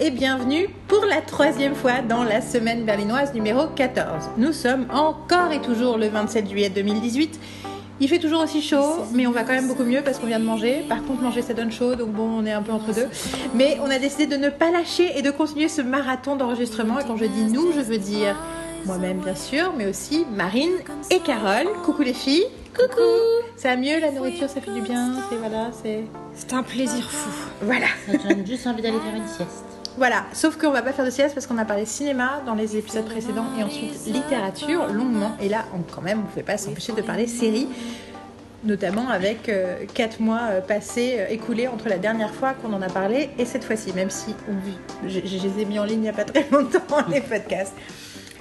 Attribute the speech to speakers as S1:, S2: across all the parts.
S1: et bienvenue pour la troisième fois dans la semaine berlinoise numéro 14. Nous sommes encore et toujours le 27 juillet 2018. Il fait toujours aussi chaud, mais on va quand même beaucoup mieux parce qu'on vient de manger. Par contre, manger ça donne chaud, donc bon, on est un peu entre deux. Mais on a décidé de ne pas lâcher et de continuer ce marathon d'enregistrement. Et quand je dis nous, je veux dire moi-même bien sûr, mais aussi Marine et Carole. Coucou les filles.
S2: Coucou.
S1: Ça va mieux la nourriture, ça fait du bien. C'est voilà, c'est.
S2: C'est un plaisir fou.
S1: Voilà.
S3: Ça donne juste envie d'aller faire une sieste.
S1: Voilà, sauf qu'on va pas faire de sieste parce qu'on a parlé cinéma dans les épisodes précédents et ensuite littérature longuement. Et là, on, quand même, on ne pouvait pas s'empêcher de parler série, notamment avec euh, quatre mois euh, passés, euh, écoulés entre la dernière fois qu'on en a parlé et cette fois-ci, même si on- je, je les ai mis en ligne il n'y a pas très longtemps, les podcasts.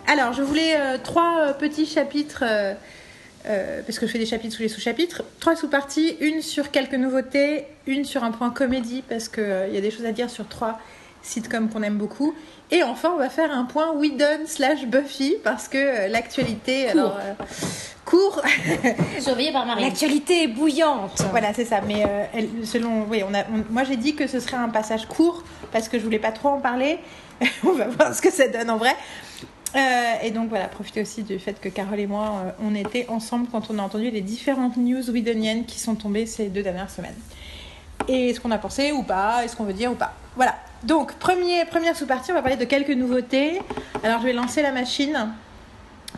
S1: Alors, je voulais euh, trois petits chapitres, euh, parce que je fais des chapitres sous les sous-chapitres, trois sous-parties, une sur quelques nouveautés, une sur un point comédie, parce qu'il y a des choses à dire sur trois sitcoms qu'on aime beaucoup. Et enfin, on va faire un point Whedon slash Buffy, parce que euh, l'actualité... alors, euh, court
S3: Surveillé par Marie.
S2: L'actualité est bouillante.
S1: Voilà, c'est ça. Mais euh, elle- selon, oui, on a, on- moi j'ai dit que ce serait un passage court parce que je voulais pas trop en parler. on va voir ce que ça donne en vrai. Euh, et donc voilà, profitez aussi du fait que Carole et moi, euh, on était ensemble quand on a entendu les différentes news widoniennes qui sont tombées ces deux dernières semaines. Et ce qu'on a pensé ou pas, et ce qu'on veut dire ou pas? Voilà. Donc, première sous-partie, on va parler de quelques nouveautés. Alors, je vais lancer la machine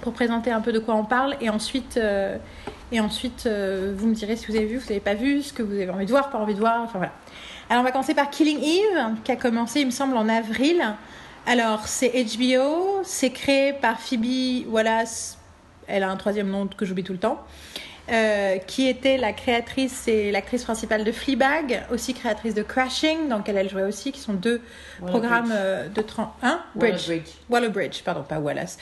S1: pour présenter un peu de quoi on parle et ensuite, euh, et ensuite euh, vous me direz si vous avez vu, vous n'avez pas vu, ce que vous avez envie de voir, pas envie de voir, enfin voilà. Alors on va commencer par Killing Eve qui a commencé il me semble en avril. Alors c'est HBO, c'est créé par Phoebe Wallace, elle a un troisième nom que j'oublie tout le temps, euh, qui était la créatrice et l'actrice principale de Fleabag, aussi créatrice de Crashing dans lequel elle jouait aussi, qui sont deux programmes euh, de 30... Hein? Bridge.
S3: Bridge.
S1: Waller-Bridge, pardon, pas Wallace.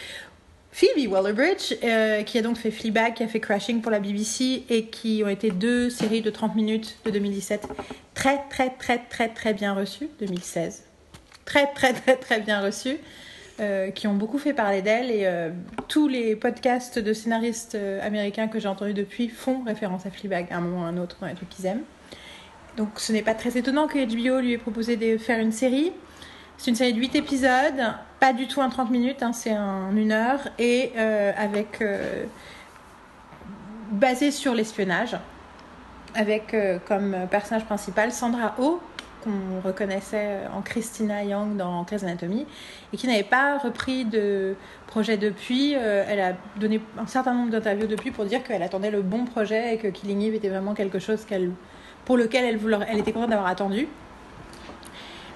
S1: Phoebe Waller-Bridge, euh, qui a donc fait Fleabag, qui a fait Crashing pour la BBC et qui ont été deux séries de 30 minutes de 2017 très très très très très bien reçues, 2016. Très très très très bien reçues, euh, qui ont beaucoup fait parler d'elle et euh, tous les podcasts de scénaristes euh, américains que j'ai entendus depuis font référence à Fleabag à un moment ou à un autre dans les trucs qu'ils aiment. Donc ce n'est pas très étonnant que HBO lui ait proposé de faire une série. C'est une série de 8 épisodes, pas du tout un 30 minutes, hein, c'est un une heure, et avec. euh, basé sur l'espionnage, avec comme personnage principal Sandra Oh, qu'on reconnaissait en Christina Young dans Grey's Anatomy, et qui n'avait pas repris de projet depuis. Euh, elle a donné un certain nombre d'interviews depuis pour dire qu'elle attendait le bon projet et que Killing Eve était vraiment quelque chose qu'elle, pour lequel elle, voulait- elle était contente d'avoir attendu.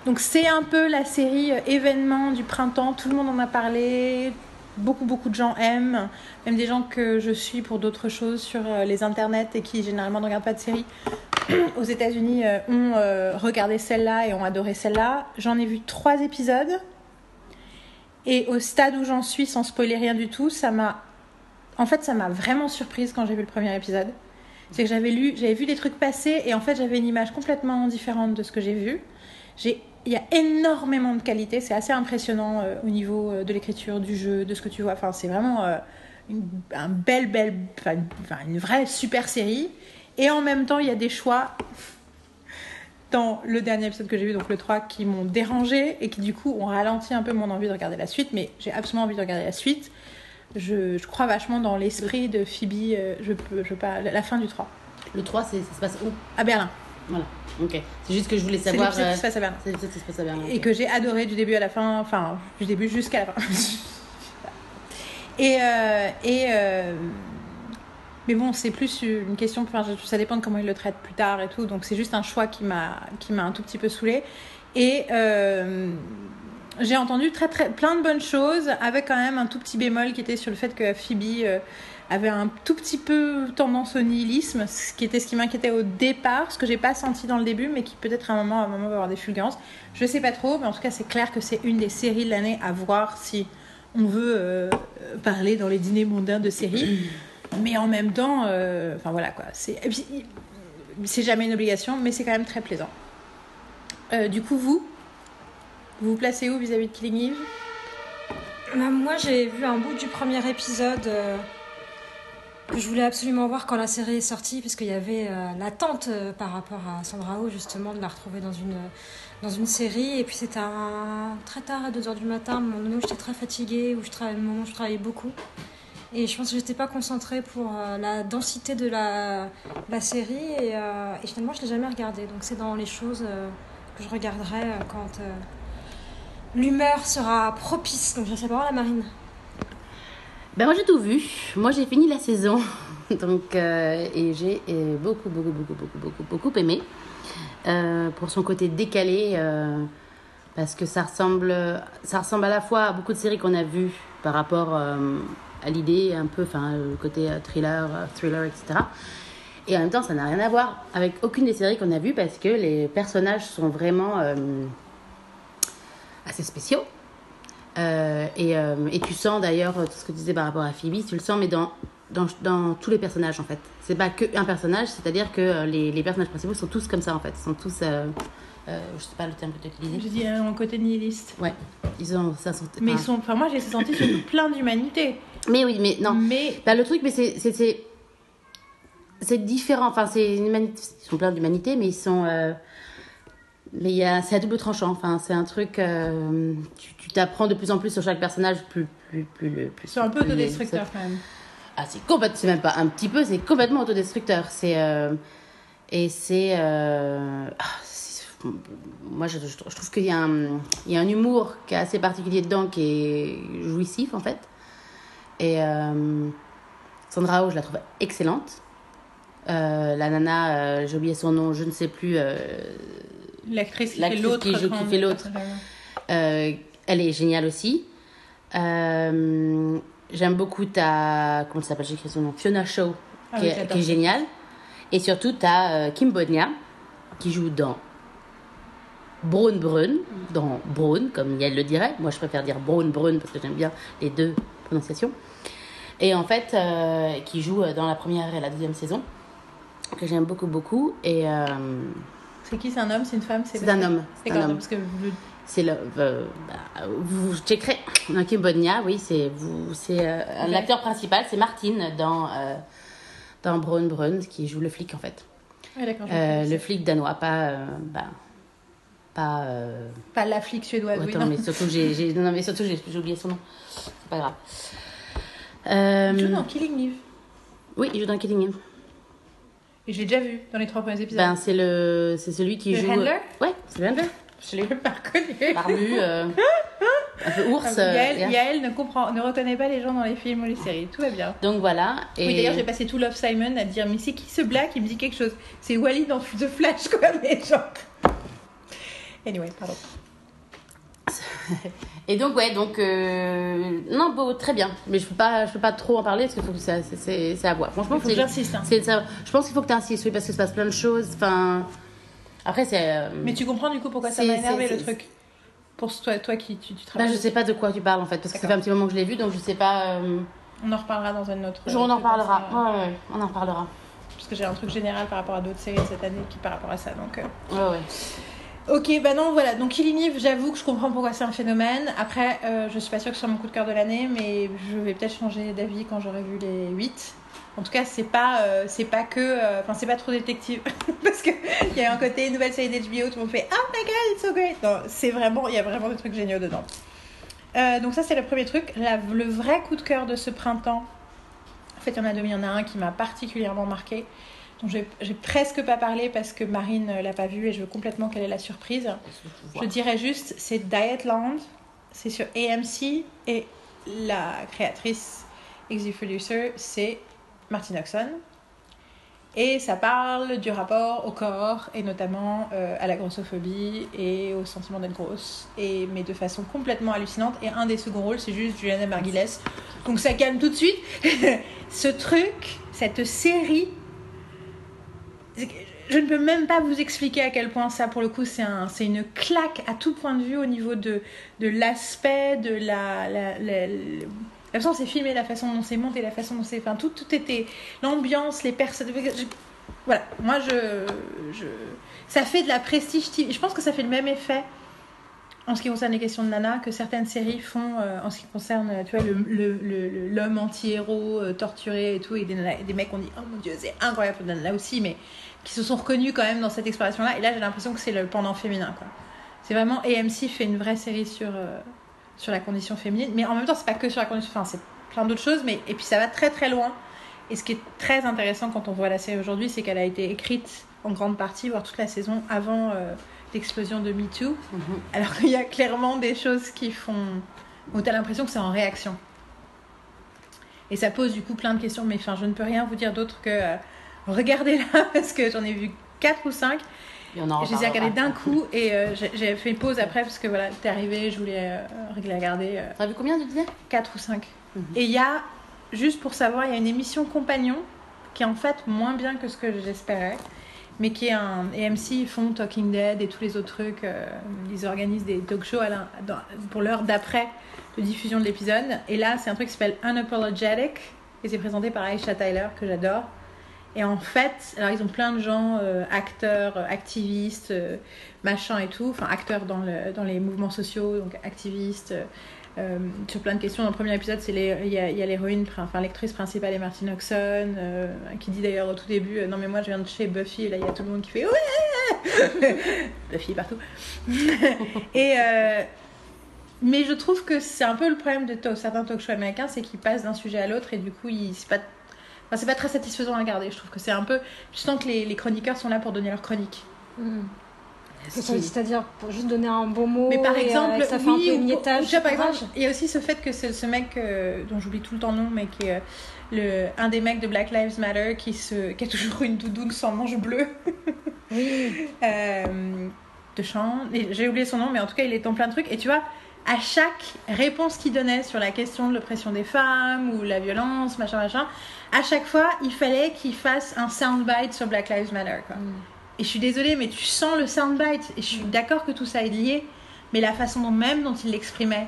S1: Donc c'est un peu la série euh, événement du printemps, tout le monde en a parlé, beaucoup beaucoup de gens aiment, même des gens que je suis pour d'autres choses sur euh, les internets et qui généralement ne regardent pas de séries aux États-Unis euh, ont euh, regardé celle-là et ont adoré celle-là. J'en ai vu trois épisodes et au stade où j'en suis, sans spoiler rien du tout, ça m'a, en fait, ça m'a vraiment surprise quand j'ai vu le premier épisode. C'est que j'avais lu, j'avais vu des trucs passer et en fait j'avais une image complètement différente de ce que j'ai vu. J'ai, il y a énormément de qualité, c'est assez impressionnant euh, au niveau euh, de l'écriture, du jeu, de ce que tu vois. Enfin, c'est vraiment euh, une, un belle, belle, enfin, une- vraie super série. Et en même temps, il y a des choix dans le dernier épisode que j'ai vu, donc le 3, qui m'ont dérangé et qui du coup ont ralenti un peu mon envie de regarder la suite. Mais j'ai absolument envie de regarder la suite. Je, je crois vachement dans l'esprit de Phoebe. je peux, je peux pas, la la fin du 3.
S3: Le 3, c'est- ça se passe où?
S1: À Berlin.
S3: Voilà. Ok. C'est juste que je voulais
S1: C'est
S3: savoir.
S1: l'épisode qui
S3: euh,
S1: se passe à Berlin.
S3: C'est l'épisode qui se passe à Berlin.
S1: et que j'ai adoré du début à la fin, enfin du début jusqu'à la fin. et euh, et euh, mais bon, c'est plus une question, enfin, ça dépend de comment ils le traitent plus tard et tout, donc c'est juste un choix qui m'a qui m'a un tout petit peu saoulé. Et euh, j'ai entendu très, très, plein de bonnes choses, avec quand même un tout petit bémol qui était sur le fait que Phoebe euh, avait un tout petit peu tendance au nihilisme, ce qui était ce qui m'inquiétait au départ, ce que j'ai pas senti dans le début, mais qui peut-être à un moment, à un moment va avoir des fulgurances. Je sais pas trop, mais en tout cas, c'est clair que c'est une des séries de l'année à voir si on veut euh, parler dans les dîners mondains de séries. Mais en même temps, euh, enfin voilà quoi. C'est c'est jamais une obligation, mais c'est quand même très plaisant. Euh, du coup, vous, vous vous placez où vis-à-vis de Killing Eve?
S2: Bah, moi, j'ai vu un bout du premier épisode. Euh, je voulais absolument voir quand la série est sortie, parce qu'il y avait euh, l'attente euh, par rapport à Sandra Oh, justement, de la retrouver dans une, dans une série. Et puis c'était très tard, à 2h du matin, à un moment où j'étais très fatiguée, où je travaillais, beaucoup. Et je pense que j'étais pas concentrée pour euh, la densité de la, série. Et, euh, finalement, je l'ai jamais regardée. Donc c'est dans les choses euh, que je regarderai euh, quand euh, l'humeur sera propice. Donc je sais pas la marine.
S3: Ben moi j'ai tout vu. Moi j'ai fini la saison. Donc, euh, et j'ai euh, beaucoup, beaucoup, beaucoup, beaucoup, beaucoup, beaucoup aimé. Euh, pour son côté décalé. parce que ça ressemble, ça ressemble à la fois à beaucoup de séries qu'on a vues par rapport à l'idée, un peu, enfin, le côté thriller, thriller, etc. Et en même temps, ça n'a rien à voir avec aucune des séries qu'on a vues parce que les personnages sont vraiment assez spéciaux. Euh, et, euh, et tu sens d'ailleurs tout ce que tu disais par rapport à Phoebe, tu le sens, mais dans, dans, dans tous les personnages en fait. C'est pas qu'un personnage, c'est-à-dire que euh, les, les personnages principaux sont tous comme ça en fait. Ils sont tous. Euh, euh, je sais pas le terme que tu utilisé.
S1: Je dis euh, mon côté nihiliste.
S3: Ouais, ils ont. Ça, sont,
S1: Mais ils sont, enfin moi j'ai senti plein d'humanité.
S3: mais oui, mais non.
S1: Mais
S3: Bah, le truc, mais c'est. c'est- différent. Enfin, c'est. Ils sont pleins d'humanité, mais ils sont. Mais c'est à double tranchant. Enfin, c'est un truc. euh, Tu tu t'apprends de plus en plus sur chaque personnage, plus. plus, plus, le- plus
S1: ils sont un peu autodestructeurs quand même.
S3: Ah, c'est complètement. C'est même pas un petit peu, c'est complètement autodestructeur. C'est. euh, Et c'est. euh, ah, c'est- Moi, je, je trouve qu'il y, a un- il y a un humour qui est assez particulier dedans, qui est jouissif en fait. Et euh, Sandra Oh, je la trouve excellente. La nana, j'ai oublié son nom, je ne sais plus. Euh,
S1: L'actrice qui
S3: joue- qui fait l'autre. euh, elle est géniale aussi. Euh, J'aime beaucoup ta. Comment s'appelle J'ai écrit son nom. Fiona Shaw,
S1: Ah
S3: qui,
S1: oui,
S3: est, qui géniale. Et surtout, tu as Kim Bodnia, qui joue dans Braun Brun, dans Braun, comme Yael le dirait. Moi, je préfère dire Braun Brun parce que j'aime bien les deux prononciations. Et en fait, euh, qui joue dans la première et la deuxième saison, que j'aime beaucoup, beaucoup. Et euh,
S1: C'est qui? C'est un homme? C'est une femme?
S3: C'est un homme. c'est un
S1: D'accord,
S3: homme.
S1: parce que
S3: C'est le. euh, bah, vous checkerez. Kim Bodnia, oui, c'est vous, c'est euh,
S1: Ok.
S3: l'acteur principal, c'est Martine dans euh, dans Braun Brun qui joue le flic en fait.
S1: Ouais, je
S3: Euh, le flic danois, pas euh, bah, pas. euh,
S1: Pas la flic suédoise, oui.
S3: attends,
S1: non.
S3: mais surtout j'ai non, mais surtout j'ai j'ai oublié son nom. C'est pas grave. Euh,
S1: Il joue dans Killing Eve.
S3: oui, il joue dans Killing Eve.
S1: Et je l'ai déjà vu dans les trois premiers épisodes.
S3: Ben c'est le c'est celui qui
S1: Le
S3: joue.
S1: handler
S3: Ouais, c'est le handler.
S1: je l'ai pas reconnu.
S3: Barbu, euh, un peu ours. euh,
S1: Yael, ne, comprend, ne reconnaît pas les gens dans les films ou les séries. Tout va bien.
S3: Donc voilà. Et...
S1: Oui, d'ailleurs, j'ai passé tout Love Simon à dire Mais c'est qui ce black? Il me dit quelque chose. C'est Wally dans The Flash, quoi, mais genre. Anyway, pardon.
S3: Et donc ouais, donc euh, non, beau, très bien. Mais je peux pas, je peux pas trop en parler parce qu'il faut que ça, c'est- à voir. Franchement,
S1: Il faut que j'insiste. hein.
S3: Je pense qu'il faut que tu insistes, oui, parce que se passe plein de choses. Enfin, après c'est. euh,
S1: Mais tu comprends du coup pourquoi ça m'a énervé le truc? Pour toi, toi qui tu, tu
S3: bah,
S1: travailles.
S3: je sais pas de quoi tu parles en fait, parce que ça fait un petit moment que je l'ai vu, donc je sais pas. euh,
S1: On en reparlera dans un autre.
S3: on en reparlera. Ouais, ouais, on en reparlera.
S1: Parce que j'ai un truc général par rapport à d'autres séries cette année qui par rapport à ça. Donc. euh,
S3: Ouais, ouais.
S1: Ok, bah non, voilà. Donc Killing Eve, j'avoue que je comprends pourquoi c'est un phénomène. Après, euh, je suis pas sûre que ce soit mon coup de cœur de l'année, mais je vais peut-être changer d'avis quand j'aurai vu les 8. En tout cas, c'est pas, euh, pas que, euh, enfin, c'est pas trop détective, parce que il y a un côté nouvelle série d'HBO, tout le monde fait Oh my god, it's so great. Non, c'est vraiment, il y a vraiment des trucs géniaux dedans. Euh, donc ça, c'est le premier truc. Le vrai coup de cœur de ce printemps. En fait, il y en a deux, mais il y en a un qui m'a particulièrement marqué. Dont j'ai presque pas parlé parce que Marine euh, l'a pas vu et je veux complètement quelle est la surprise. Je dirais juste, c'est Dietland, c'est sur AMC et la créatrice, executive producer, c'est Martin Oxon. Et ça parle du rapport au corps et notamment euh, à la grossophobie et au sentiment d'être grosse, et, mais de façon complètement hallucinante. Et un des seconds rôles, c'est juste Juliana Margulies. Donc ça calme tout de suite. Ce truc, cette série, je ne peux même pas vous expliquer à quel point ça, pour le coup, c'est un, c'est une claque à tout point de vue au niveau de, l'aspect, de la, la, façon dont c'est filmé, la façon dont c'est monté, la façon dont c'est. Enfin, tout, était. L'ambiance, les personnes. Voilà, moi, je, je. Ça fait de la prestige TV. Je pense que ça fait le même effet en ce qui concerne les questions de Nana, que certaines séries font euh, en ce qui concerne, tu vois, l'homme le, le, anti-héros euh, torturé et tout, et des, des mecs ont dit, oh mon dieu, c'est incroyable, là aussi, mais qui se sont reconnus quand même dans cette exploration-là. Et là, j'ai l'impression que c'est le pendant féminin, quoi. C'est vraiment AMC fait une vraie série sur, euh, sur la condition féminine, mais en même temps, c'est pas que sur la condition, enfin, c'est plein d'autres choses, mais et puis ça va très très loin. Et ce qui est très intéressant quand on voit la série aujourd'hui, c'est qu'elle a été écrite en grande partie, voire toute la saison avant l'explosion de MeToo, mhm. alors qu'il y a clairement des choses qui font. où tu as l'impression que c'est en réaction. Et ça pose du coup plein de questions, mais enfin, je ne peux rien vous dire d'autre que euh, regardez là, parce que j'en ai vu 4 ou 5. Je les ai regardés d'un coup et euh, j'ai fait pause après parce que voilà, t'es arrivé, je voulais euh, regarder. Euh,
S3: T'as vu combien tu disais
S1: 4 ou 5. Mhm. Et il y a, juste pour savoir, il y a une émission compagnon qui est en fait moins bien que ce que j'espérais mais qui est un AMC, ils font Talking Dead et tous les autres trucs. Euh, ils organisent des talk shows pour l'heure d'après de diffusion de l'épisode. Et là, c'est un truc qui s'appelle Unapologetic et c'est présenté par Aisha Tyler que j'adore. Et en fait, alors ils ont plein de gens, euh, acteurs, activistes, euh, machin et tout, enfin acteurs dans, le, dans les mouvements sociaux, donc activistes, euh, sur plein de questions. Dans le premier épisode, il y a, l'héroïne, enfin l'actrice principale est Martin Oxon, euh, qui dit d'ailleurs au tout début euh, Non, mais moi je viens de chez Buffy, et là il y a tout le monde qui fait Ouais Buffy partout. et. mais je trouve que c'est un peu le problème de certains talk shows américains, c'est qu'ils passent d'un sujet à l'autre et du coup, c'est pas, c'est pas très satisfaisant à regarder. Je trouve que c'est un peu. Je sens que les, les chroniqueurs sont là pour donner leur chronique.
S2: Mm. C'est-à-dire pour juste donner un bon mot.
S1: Mais par exemple,
S2: ça fait un peu émiettage.
S1: par exemple, il y a aussi ce fait que ce, ce mec euh, dont j'oublie tout le temps le nom, mais qui est euh, le, un des mecs de Black Lives Matter qui, se, qui a toujours une doudoune sans manche bleue.
S2: oui.
S1: Euh, de chant. J'ai oublié son nom, mais en tout cas, il est en plein de trucs. Et tu vois, à chaque réponse qu'il donnait sur la question de l'oppression des femmes ou la violence, machin, machin, à chaque fois, il fallait qu'il fasse un soundbite sur Black Lives Matter. Quoi. Mm. Et je suis désolée, mais tu sens le soundbite. Et je suis d'accord que tout ça est lié, mais la façon même dont il l'exprimait.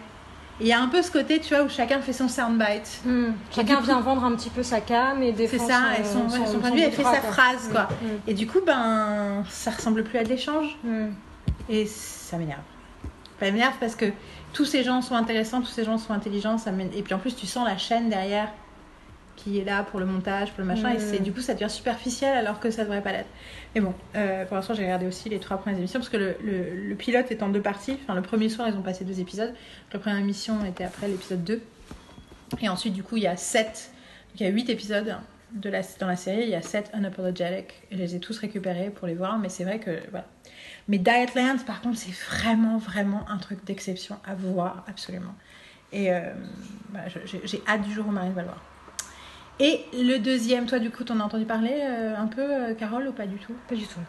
S1: Il y a un peu ce côté, tu vois, où chacun fait son soundbite.
S2: Hmm. Chacun vient vendre un petit peu sa cam et défend
S1: C'est ça, et son, son, point de vue, elle fait sa phrase, quoi. Hmm. Et du coup, ben, ça ressemble plus à de l'échange. Hmm. Et ça m'énerve. Ça m'énerve parce que tous ces gens sont intéressants, tous ces gens sont intelligents. Ça et puis en plus, tu sens la chaîne derrière qui est là pour le montage, pour le machin, et c'est du coup ça devient superficiel alors que ça devrait pas l'être. Mais bon, euh, pour l'instant j'ai regardé aussi les trois premières émissions parce que le, le, pilote est en deux parties. Enfin, le premier soir ils ont passé deux épisodes. La première émission était après l'épisode 2. Et ensuite du coup il y a sept, il y a huit épisodes de la, dans la série, il y a sept unapologetic. Et je les ai tous récupérés pour les voir, mais c'est vrai que voilà. Mais Dietland par contre c'est vraiment vraiment un truc d'exception à voir absolument. Et euh, j'ai hâte du jour où Marine va le voir. Et le deuxième, toi, du coup, t'en as entendu parler euh, un peu, euh, Carole, ou pas du tout?
S2: Pas du tout.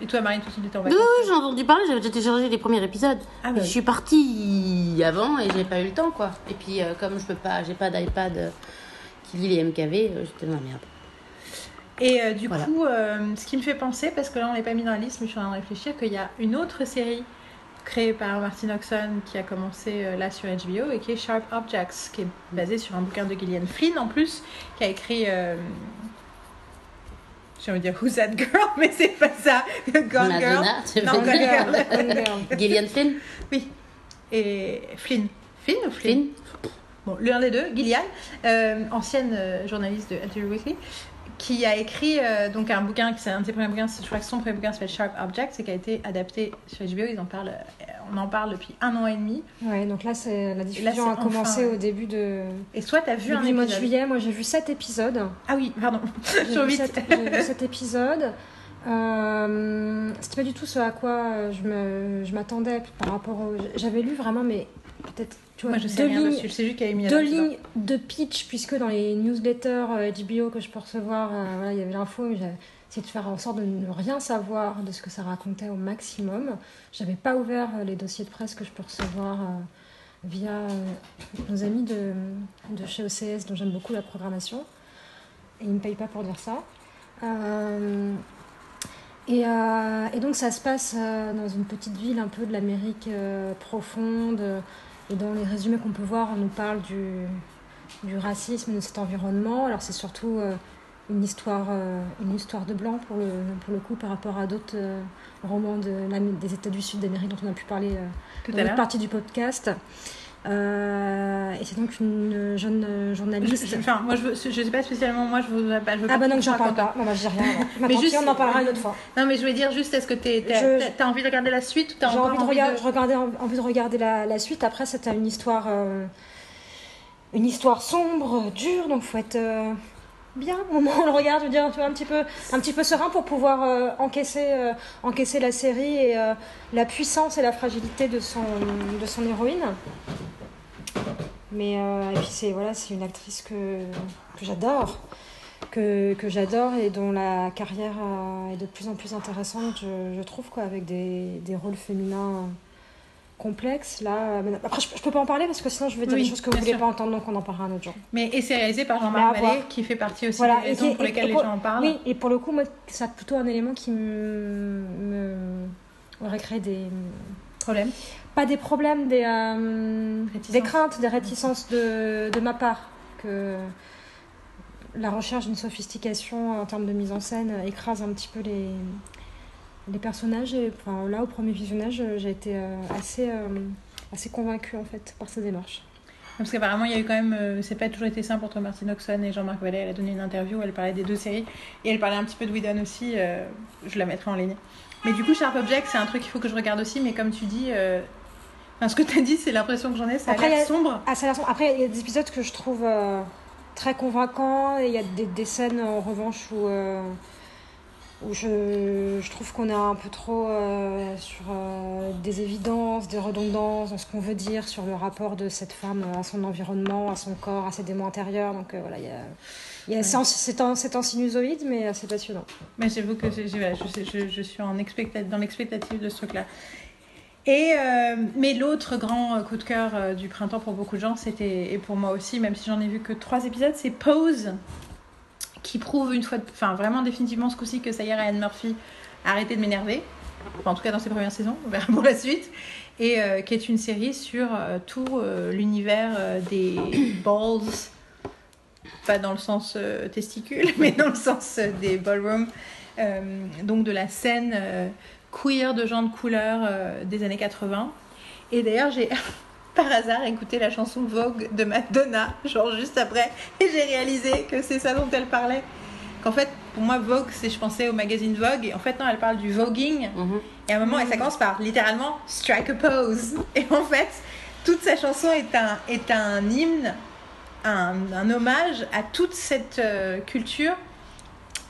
S1: Et toi, Marine, de suite, en
S3: vacances? Oui, j'ai entendu parler, j'avais déjà téléchargé les premiers épisodes. Ah, bah Je suis partie avant et j'ai pas eu le temps, quoi. Et puis, euh, comme je peux pas, j'ai pas d'iPad qui lit les MKV, j'étais dans la merde.
S1: Et du coup, ce qui me fait penser, parce que là, on n'est pas mis dans la liste, mais je suis en train de réfléchir, qu'il y a une autre série créé par Martin Oxon qui a commencé euh, là sur HBO et qui est Sharp Objects, qui est basé sur un bouquin de Gillian Flynn en plus, qui a écrit. Euh, j'ai envie de dire Who's That Girl, mais c'est pas ça.
S3: Gone Girl. non, Gone Girl. Gillian Flynn?
S1: Oui. Et Flynn. Flynn ou Flynn, Bon, l'un des deux, Gillian, euh, ancienne journaliste de Alter Weekly, qui a écrit euh, donc un bouquin, c'est un de ses premiers bouquins, je crois que son premier bouquin s'appelle Sharp Objects et qui a été adapté sur HBO. Ils en parlent, euh, on en parle depuis un an et demi.
S2: Ouais, donc là, c'est la diffusion a commencé au début de.
S1: Et soit tu as vu un
S2: épisode mois de juillet, moi j'ai vu sept épisodes.
S1: Ah oui, pardon,
S2: j'ai vu, sept épisodes. Euh, c'était pas du tout ce à quoi je m'attendais je par rapport au. J'avais lu vraiment, mais peut-être
S1: moi, je sais deux lignes, dessus. juste
S2: mis Deux lignes de pitch, puisque dans les newsletters euh, d'IBO que je peux recevoir, euh, voilà, il y avait l'info, j'ai essayé de faire en sorte de ne rien savoir de ce que ça racontait au maximum. J'avais pas ouvert euh, les dossiers de presse que je peux recevoir via nos amis de, de, chez OCS, dont j'aime beaucoup la programmation. Et ils ne me payent pas pour dire ça. Et, et, donc ça se passe dans une petite ville un peu de l'Amérique profonde, et dans les résumés qu'on peut voir, on nous parle du, du racisme, de cet environnement. Alors c'est surtout euh, une histoire, euh, une histoire de blanc pour le, pour le coup par rapport à d'autres euh, romans de, des États du Sud d'Amérique dont on a pu parler dans
S1: l'heure.
S2: partie du podcast. Euh, et c'est donc une jeune
S1: Je-
S2: journaliste.
S1: je- Enfin, moi, je, je sais pas spécialement, moi, je pas. Je veux
S2: ah bah
S1: tu
S2: j'en parle pas. Non bah je dis rien.
S1: Mais juste-
S2: on en parlera une autre fois.
S1: Non, mais je voulais dire juste, est-ce que t'as- t'as envie de regarder la suite ou t'as
S2: J'ai
S1: encore
S2: envie de, regarder, je regardais, envie de regarder la, la suite. Après, c'était une histoire, euh, une histoire sombre, dure, donc faut être euh, bien au moment où on le regarde, je veux dire, tu vois, un petit peu, un petit peu serein pour pouvoir euh, encaisser, euh, encaisser la série et euh, la puissance et la fragilité de son, de son héroïne. Mais euh, et puis c'est voilà, c'est une actrice que, que j'adore. Que, que j'adore et dont la carrière euh, est de plus en plus intéressante, je, je trouve, quoi, avec des, des rôles féminins complexes. Là, euh, après, je, je peux pas en parler parce que sinon je vais dire
S1: Oui,
S2: des choses que vous voulez
S1: sûr.
S2: pas entendre, donc on en parlera un autre jour.
S1: Mais et c'est réalisé par Jean-Marc. Vallée, qui fait partie aussi
S2: Voilà,
S1: des
S2: et
S1: raisons pour lesquelles les gens en parlent.
S2: Oui, et pour le coup, moi, c'est plutôt un élément qui me, me aurait créé des
S1: Problème.
S2: Pas des problèmes, des, euh, des craintes, des réticences de, de ma part. Que la recherche d'une sophistication en termes de mise en scène écrase un petit peu les, les personnages. Et, enfin, là, au premier visionnage, j'ai été euh, assez, euh, assez convaincue en fait par sa démarche.
S1: Parce qu'apparemment, il y a eu quand même. euh, c'est pas toujours été simple entre Martine Oxon et Jean-Marc Vallée. Elle a donné une interview où elle parlait des deux séries. Et elle parlait un petit peu de Whedon aussi. euh, je la mettrai en ligne. Mais du coup, Sharp Object, c'est un truc qu'il faut que je regarde aussi. Mais comme tu dis. euh, Enfin, ce que tu as dit, c'est l'impression que j'en ai. Ça a
S2: Après,
S1: l'air sombre.
S2: Ah, ça a l'air sombre. Après, il y a des épisodes que je trouve euh, très convaincants. Et il y a des, des scènes, en revanche, où, euh, où je, je trouve qu'on est un peu trop euh, sur des évidences, des redondances dans ce qu'on veut dire sur le rapport de cette femme à son environnement, à son corps, à ses démons intérieurs. Donc voilà, il y a, il y a- c'est en- en, sinusoïde, mais c'est passionnant.
S1: Mais j'avoue que je, je, je suis en dans l'expectative de ce truc-là. Et euh, mais l'autre grand euh, coup de cœur euh, du printemps pour beaucoup de gens, c'était et pour moi aussi, même si j'en ai vu que trois épisodes, c'est Pose, qui prouve une fois, enfin vraiment définitivement ce coup-ci que ça y est, Ryan Murphy a arrêté de m'énerver. En tout cas dans ses premières saisons, on verra pour la suite. Et qui est une série sur tout l'univers des balls, pas dans le sens testicule, mais dans le sens des ballrooms, donc de la scène queer de gens de couleur euh, des années 80. Et d'ailleurs, j'ai par hasard écouté la chanson Vogue de Madonna, genre juste après, et j'ai réalisé que c'est ça dont elle parlait. Qu'en fait, pour moi, Vogue, c'est je pensais au magazine Vogue, et en fait, non, elle parle du voguing.
S3: Mhm.
S1: Et à un moment, et ça commence par littéralement strike a pose. Et en fait, toute sa chanson est un, est un hymne, un, un hommage à toute cette euh, culture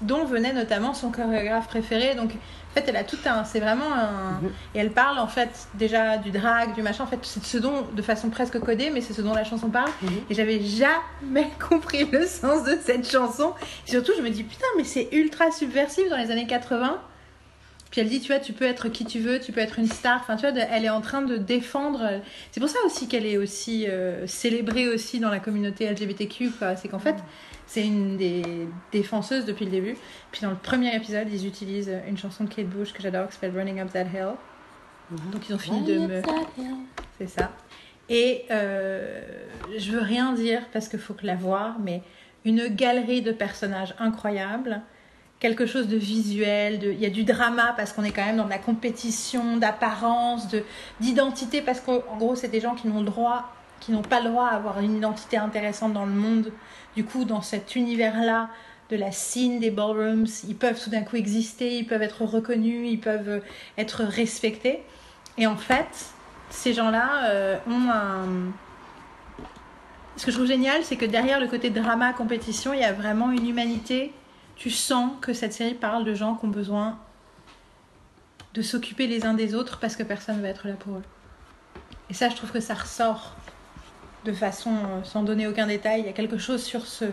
S1: dont venait notamment son chorégraphe préféré. Donc, en fait, elle a tout un. C'est vraiment un.
S3: Mhm.
S1: Et elle parle, en fait, déjà du drag, du machin. En fait, c'est de ce dont, de façon presque codée, mais c'est ce dont la chanson parle.
S3: Mhm.
S1: Et j'avais jamais compris le sens de cette chanson. Et surtout, je me dis, putain, mais c'est ultra subversif dans les années 80. Puis elle dit, tu vois, tu peux être qui tu veux, tu peux être une star. Enfin, tu vois, elle est en train de défendre. C'est pour ça aussi qu'elle est aussi euh, célébrée aussi dans la communauté LGBTQ. C'est qu'en fait, c'est une des défenseuses depuis le début. Puis dans le premier épisode, ils utilisent une chanson de Kate Bush que j'adore qui s'appelle Running Up That Hill. Donc ils ont fini de me. C'est ça. Et euh, je veux rien dire parce qu'il faut que la voir, mais une galerie de personnages incroyables, quelque chose de visuel, de... il y a du drama parce qu'on est quand même dans de la compétition, d'apparence, de d'identité parce qu'en en gros c'est des gens qui n'ont le droit, qui n'ont pas le droit à avoir une identité intéressante dans le monde. Du coup, dans cet univers-là de la scene des ballrooms, ils peuvent tout d'un coup exister, ils peuvent être reconnus, ils peuvent être respectés. Et en fait, ces gens-là euh, ont un. Ce que je trouve génial, c'est que derrière le côté drama, compétition, il y a vraiment une humanité. Tu sens que cette série parle de gens qui ont besoin de s'occuper les uns des autres parce que personne ne va être là pour eux. Et ça, je trouve que ça ressort de façon, euh, sans donner aucun détail. Il y a quelque chose sur ce.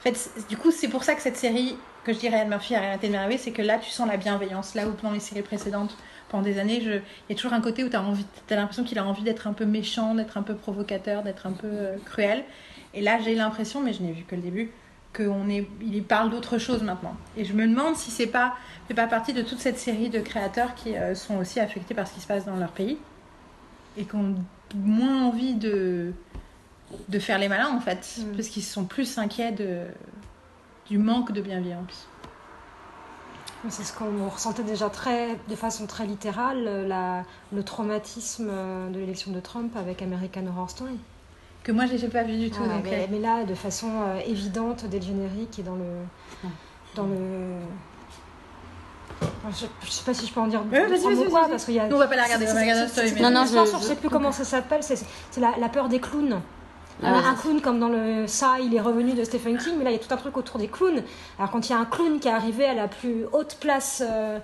S1: Fait, du coup, c'est pour ça que cette série, que je dirais Anne Murphy a arrêté de m'énerver, c'est que là, tu sens la bienveillance. Là où dans les séries précédentes, pendant des années, il y a toujours un côté où tu as, l'impression qu'il a envie d'être un peu méchant, d'être un peu provocateur, d'être un peu euh, cruel. Et là, j'ai l'impression, mais je n'ai vu que le début, qu'il est... parle d'autre chose maintenant. Et je me demande si c'est pas fait pas partie de toute cette série de créateurs qui euh, sont aussi affectés par ce qui se passe dans leur pays et qui ont moins envie de de faire les malins en fait
S2: Mm.
S1: parce qu'ils sont plus inquiets de du manque de bienveillance.
S2: C'est ce qu'on ressentait déjà très, de façon très littérale, la, le traumatisme de l'élection de Trump avec American Horror Story.
S1: Que moi, je n'ai pas vu du tout.
S2: Ah,
S1: donc,
S2: mais,
S1: euh,
S2: mais là, de façon euh, évidente, dès le générique et dans le. Dans le... Je, je sais pas si je peux en dire quoi, parce qu'il y a.
S1: Nous, on va pas la regarder, on va regarder story, mais-
S3: Non, non,
S2: je,
S3: je-
S2: je sais plus comment ça s'appelle, c'est c'est la, la peur des clowns.
S3: Ah
S2: Euh,
S3: ouais,
S2: un clown comme dans le ça, il est revenu de Stephen King, mais là il y a tout un truc autour des clowns. Alors quand il y a un clown qui est arrivé à la plus haute place, euh,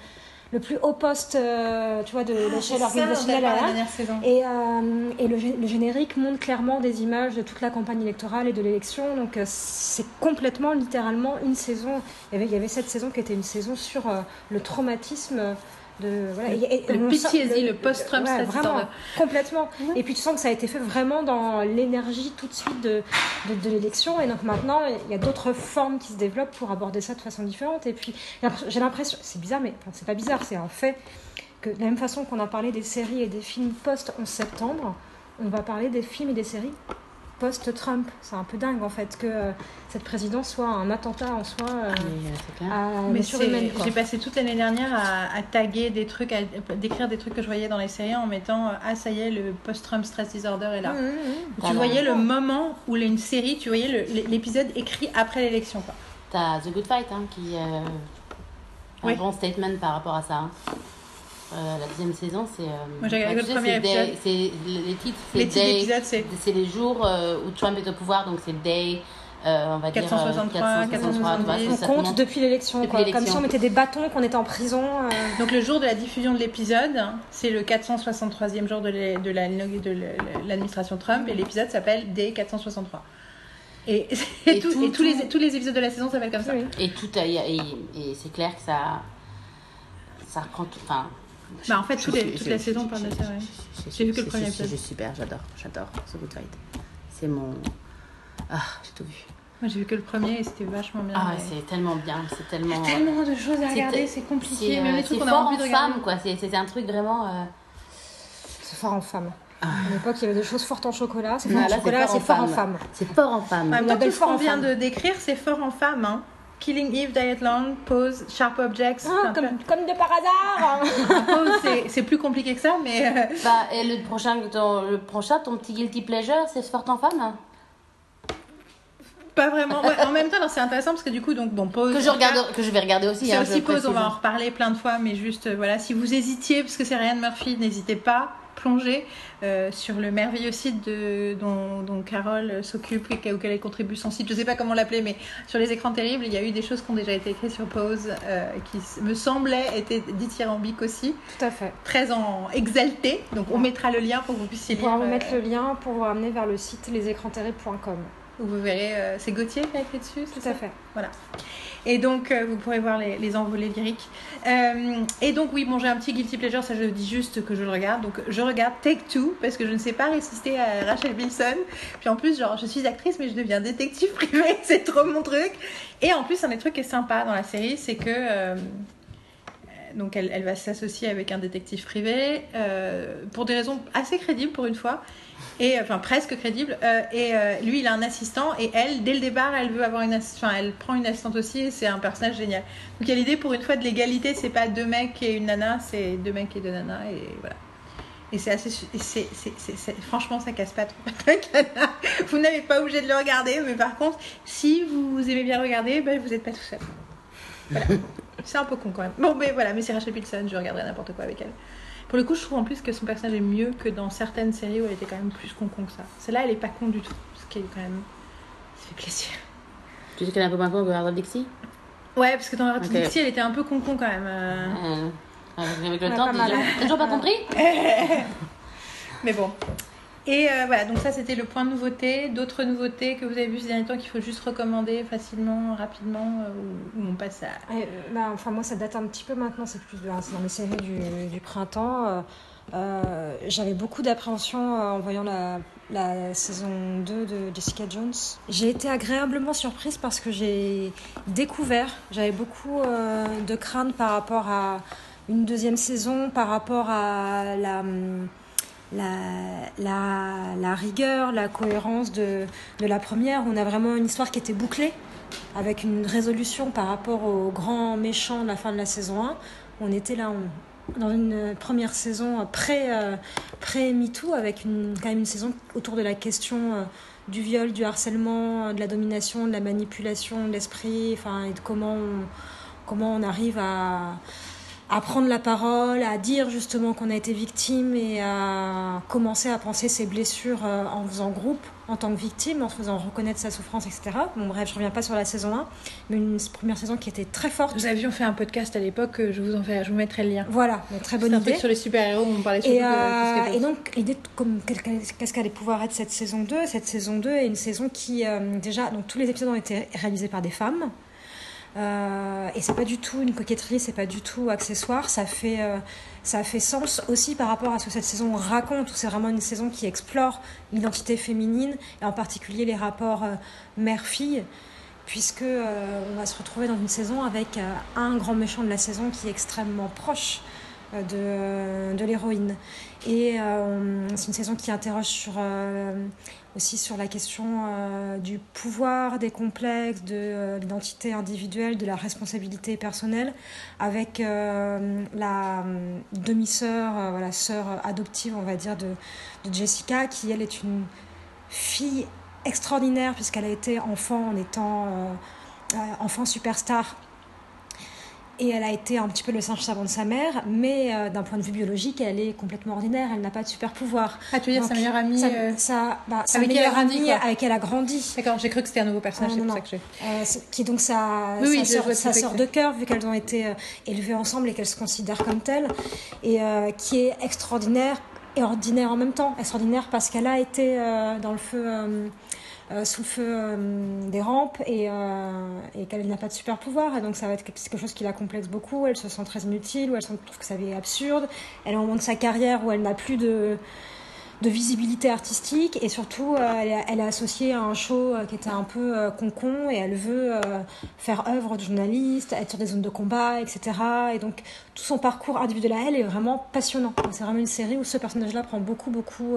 S2: le plus haut poste, euh, tu vois, de
S1: Ah,
S2: l'échelle organisationnelle, là,
S1: la
S2: et, euh, et le, gé- le générique montre clairement des images de toute la campagne électorale et de l'élection. Donc c'est complètement, littéralement, une saison. Il y, avait, il y avait cette saison qui était une saison sur le traumatisme. De, voilà, et- et-
S1: Le PTSD, le post-Trump
S2: ouais, vraiment, complètement. Et puis tu sens que ça a été fait vraiment dans l'énergie tout de suite de, de, de l'élection. Et donc maintenant, il y a d'autres formes qui se développent pour aborder ça de façon différente. Et puis j'ai l'impression, c'est bizarre, mais enfin, c'est pas bizarre, c'est un fait que de la même façon qu'on a parlé des séries et des films post-11 septembre, on va parler des films et des séries post-Trump. C'est un peu dingue en fait que euh, cette présidence soit un attentat en soi euh,
S3: Mais, euh,
S1: Mais j'ai passé toute l'année dernière à, à taguer des trucs, à décrire des trucs que je voyais dans les séries en mettant euh, Ah, ça y est, le post-Trump stress disorder est là.
S2: Mmh, mmh, mmh.
S1: Tu voyais le moment où une série, tu voyais l'épisode écrit après l'élection. quoi.
S3: T'as The Good Fight hein, qui euh, un
S1: Oui.
S3: bon statement par rapport à ça. hein. Euh, la deuxième saison, c'est. euh,
S1: Moi, j'ai regardé le premier
S3: Day- les titres, c'est
S1: Les titres c'est
S3: c'est les jours euh, où Trump est au pouvoir, donc c'est Day, euh, on va dire.
S1: 463,
S3: euh, 463, tu vois,
S1: 470.
S2: On compte depuis l'élection. Comme si on mettait des bâtons, qu'on était en prison. euh.
S1: Donc le jour de la diffusion de l'épisode, c'est le 463e jour de l'é- de la- de l'administration Trump et l'épisode s'appelle Day 463. Et, et,
S3: Et
S1: tout-
S3: tout-
S1: et tous, les,
S3: tout-
S1: tous les épisodes de la saison s'appellent comme ça.
S2: Oui.
S3: Et tout et, et c'est clair que ça. Ça reprend tout. Enfin.
S1: Bah, en fait, tous les- toute la saison parle de ça, ouais. J'ai vu que le premier épisode.
S3: Suis super, j'adore, j'adore The Good Fight. C'est mon. Ah, j'ai tout vu.
S1: Moi j'ai vu que le premier et c'était vachement bien.
S3: Ah,
S1: mais-
S3: c'est tellement bien, c'est tellement.
S1: Il y a tellement de choses à
S3: C'est-
S1: regarder, c'est
S3: C'est
S1: compliqué.
S3: euh,
S1: Même les
S3: c'est
S1: trucs qu'on a envie de regarder.
S3: femme, quoi. C'est c'est un truc vraiment. euh,
S2: C'est fort en femme.
S3: Ah.
S2: À l'époque, il y avait des choses fortes en chocolat. C'est
S3: Non,
S2: fort en
S3: là, c'est
S2: chocolat,
S3: fort
S2: c'est
S3: en
S2: fort en
S3: femme. C'est fort en femme.
S1: En même
S2: On
S1: temps,
S2: appelle
S1: tout ce qu'on vient de décrire, c'est fort en femme. Hein. Killing Eve, Diet Long, Pose, Sharp Objects.
S2: Ah, comme, comme de par hasard
S1: Pose, c'est- c'est plus compliqué que ça, mais euh,
S3: Bah, et le prochain, ton, le prochain, ton petit guilty pleasure, c'est Sport en femme?
S1: Pas vraiment. Ouais, en même temps, c'est intéressant parce que du coup, donc, bon, Pose.
S3: que je regarde, que je vais regarder aussi.
S1: C'est
S3: hein,
S1: aussi Pose, on va en reparler plein de fois, mais juste, euh, voilà, si vous hésitiez, parce que c'est Ryan Murphy, n'hésitez pas, plongez euh, sur le merveilleux site de, dont, dont Carole euh, s'occupe, et auquel elle contribue son site, je sais pas comment l'appeler, mais sur les écrans terribles, il y a eu des choses qui ont déjà été écrites sur Pose, euh, qui me semblaient étaient dithyrambiques aussi,
S2: Tout à fait.
S1: très en exalté, donc on mettra le lien pour que vous puissiez
S2: On
S1: lire.
S2: vous
S1: euh,
S2: mettre le lien pour vous amener vers le site lesécransterribles.com.
S1: où vous verrez, euh, c'est Gauthier qui a écrit dessus, c'est
S2: Tout à fait.
S1: Et donc, euh, vous pourrez voir les, les envolées lyriques. Euh, et donc, oui, bon, j'ai un petit guilty pleasure, ça je dis juste que je le regarde. Donc, je regarde Take Two parce que je ne sais pas résister à Rachel Bilson. Puis en plus, genre, je suis actrice, mais je deviens détective privée, c'est trop mon truc. Et en plus, un des trucs qui est sympa dans la série, c'est que. Donc elle, va s'associer avec un détective privé euh, pour des raisons assez crédibles pour une fois et enfin presque crédibles Euh, et euh, lui il a un assistant et elle dès le départ elle veut avoir une assi- enfin elle prend une assistante aussi et c'est un personnage génial. Donc il y a l'idée pour une fois de l'égalité c'est pas deux mecs et une nana c'est deux mecs et deux nanas et voilà. Et c'est assez c'est, franchement ça casse pas trop vous n'avez pas obligé de le regarder mais par contre si vous aimez bien regarder ben, vous n'êtes pas tout seul voilà. C'est un peu con quand même. Bon, mais voilà, mais c'est Rachel Bilson, je regarderai n'importe quoi avec elle. Pour le coup, je trouve en plus que son personnage est mieux que dans certaines séries où elle était quand même plus con-con que ça. Celle-là, elle est pas con du tout. Ce qui est quand même. Ça fait plaisir.
S3: Tu dis qu'elle est un peu moins con que Hard Dixie?
S1: Ouais, parce que dans Rapid
S3: Ok.
S1: Dixie, elle était un peu con-con quand même. euh.
S3: Euh, Avec le temps, t'as toujours pas compris?
S1: Mais bon. Et euh, voilà, donc ça c'était le point de nouveauté. D'autres nouveautés que vous avez vues ces derniers temps qu'il faut juste recommander facilement, rapidement, euh, ou, on passe à.
S2: Euh, bah, enfin, moi, ça date un petit peu maintenant, c'est plus c'est dans les séries du, printemps. J'avais beaucoup d'appréhension en voyant la, saison 2 de Jessica Jones. J'ai été agréablement surprise parce que j'ai découvert, j'avais beaucoup de craintes par rapport à une deuxième saison, par rapport à la. hum, La, la, la rigueur, la cohérence de, de la première. On a vraiment une histoire qui était bouclée avec une résolution par rapport au grand méchant de la fin de la saison 1. On était là dans une première saison pré, euh, pré MeToo avec quand même une saison autour de la question euh, du viol, du harcèlement, de la domination, de la manipulation de l'esprit, et de comment on, comment on arrive à, à prendre la parole, à dire justement qu'on a été victime et à commencer à penser ses blessures euh, en faisant groupe en tant que victime, en faisant reconnaître sa souffrance, etc. Bon, bref, je reviens pas sur la saison 1, mais une première saison qui était très forte.
S1: Nous avions fait un podcast à l'époque, je vous en fais, je vous mettrai le lien.
S2: Voilà, mais très bonne
S1: un
S2: idée.
S1: truc sur les super-héros, on parlait sur
S2: et, euh, et donc, l'idée, comme qu'est-ce qu'allait pouvoir être cette saison 2 Cette saison 2 est une saison qui, euh, déjà, donc tous les épisodes ont été réalisés par des femmes. Euh, et c'est pas du tout une coquetterie, c'est pas du tout accessoire. Ça fait, euh, ça fait sens aussi par rapport à ce que cette saison raconte, où c'est vraiment une saison qui explore l'identité féminine et en particulier les rapports euh, mère-fille, puisque on va se retrouver dans une saison avec un grand méchant de la saison qui est extrêmement proche de, de l'héroïne. Et c'est une saison qui interroge sur aussi sur la question euh, du pouvoir, des complexes, de euh, l'identité individuelle, de la responsabilité personnelle, avec euh, la demi-sœur, voilà, sœur adoptive, on va dire, de, de, Jessica, qui elle est une fille extraordinaire puisqu'elle a été enfant en étant enfant superstar et elle a été un petit peu le singe savant de sa mère, mais euh, d'un point de vue biologique, elle est complètement ordinaire, elle n'a pas de super pouvoir.
S1: Ah, tu veux dire sa meilleure amie
S2: ça, euh, bah, sa avec meilleure amie avec elle a grandi.
S1: D'accord, j'ai cru que c'était un nouveau personnage, c'est pour ça que j'ai.
S2: Euh, qui est donc sa, sa, sœur, de cœur, vu qu'elles ont été élevées ensemble et qu'elles se considèrent comme telles, et qui est extraordinaire et ordinaire en même temps. Extraordinaire parce qu'elle a été dans le feu euh, sous le feu euh, des rampes et, euh, et qu'elle n'a pas de super pouvoir. Et donc ça va être quelque chose qui la complexe beaucoup. Elle se sent très inutile ou elle trouve que ça est absurde. Elle est au moment de sa carrière où elle n'a plus de visibilité artistique et surtout elle, est, associée à un show qui était un peu concon et elle veut faire œuvre de journaliste, être sur des zones de combat, etc. Et donc tout son parcours individuel à elle est vraiment passionnant. C'est vraiment une série où ce personnage-là prend beaucoup, beaucoup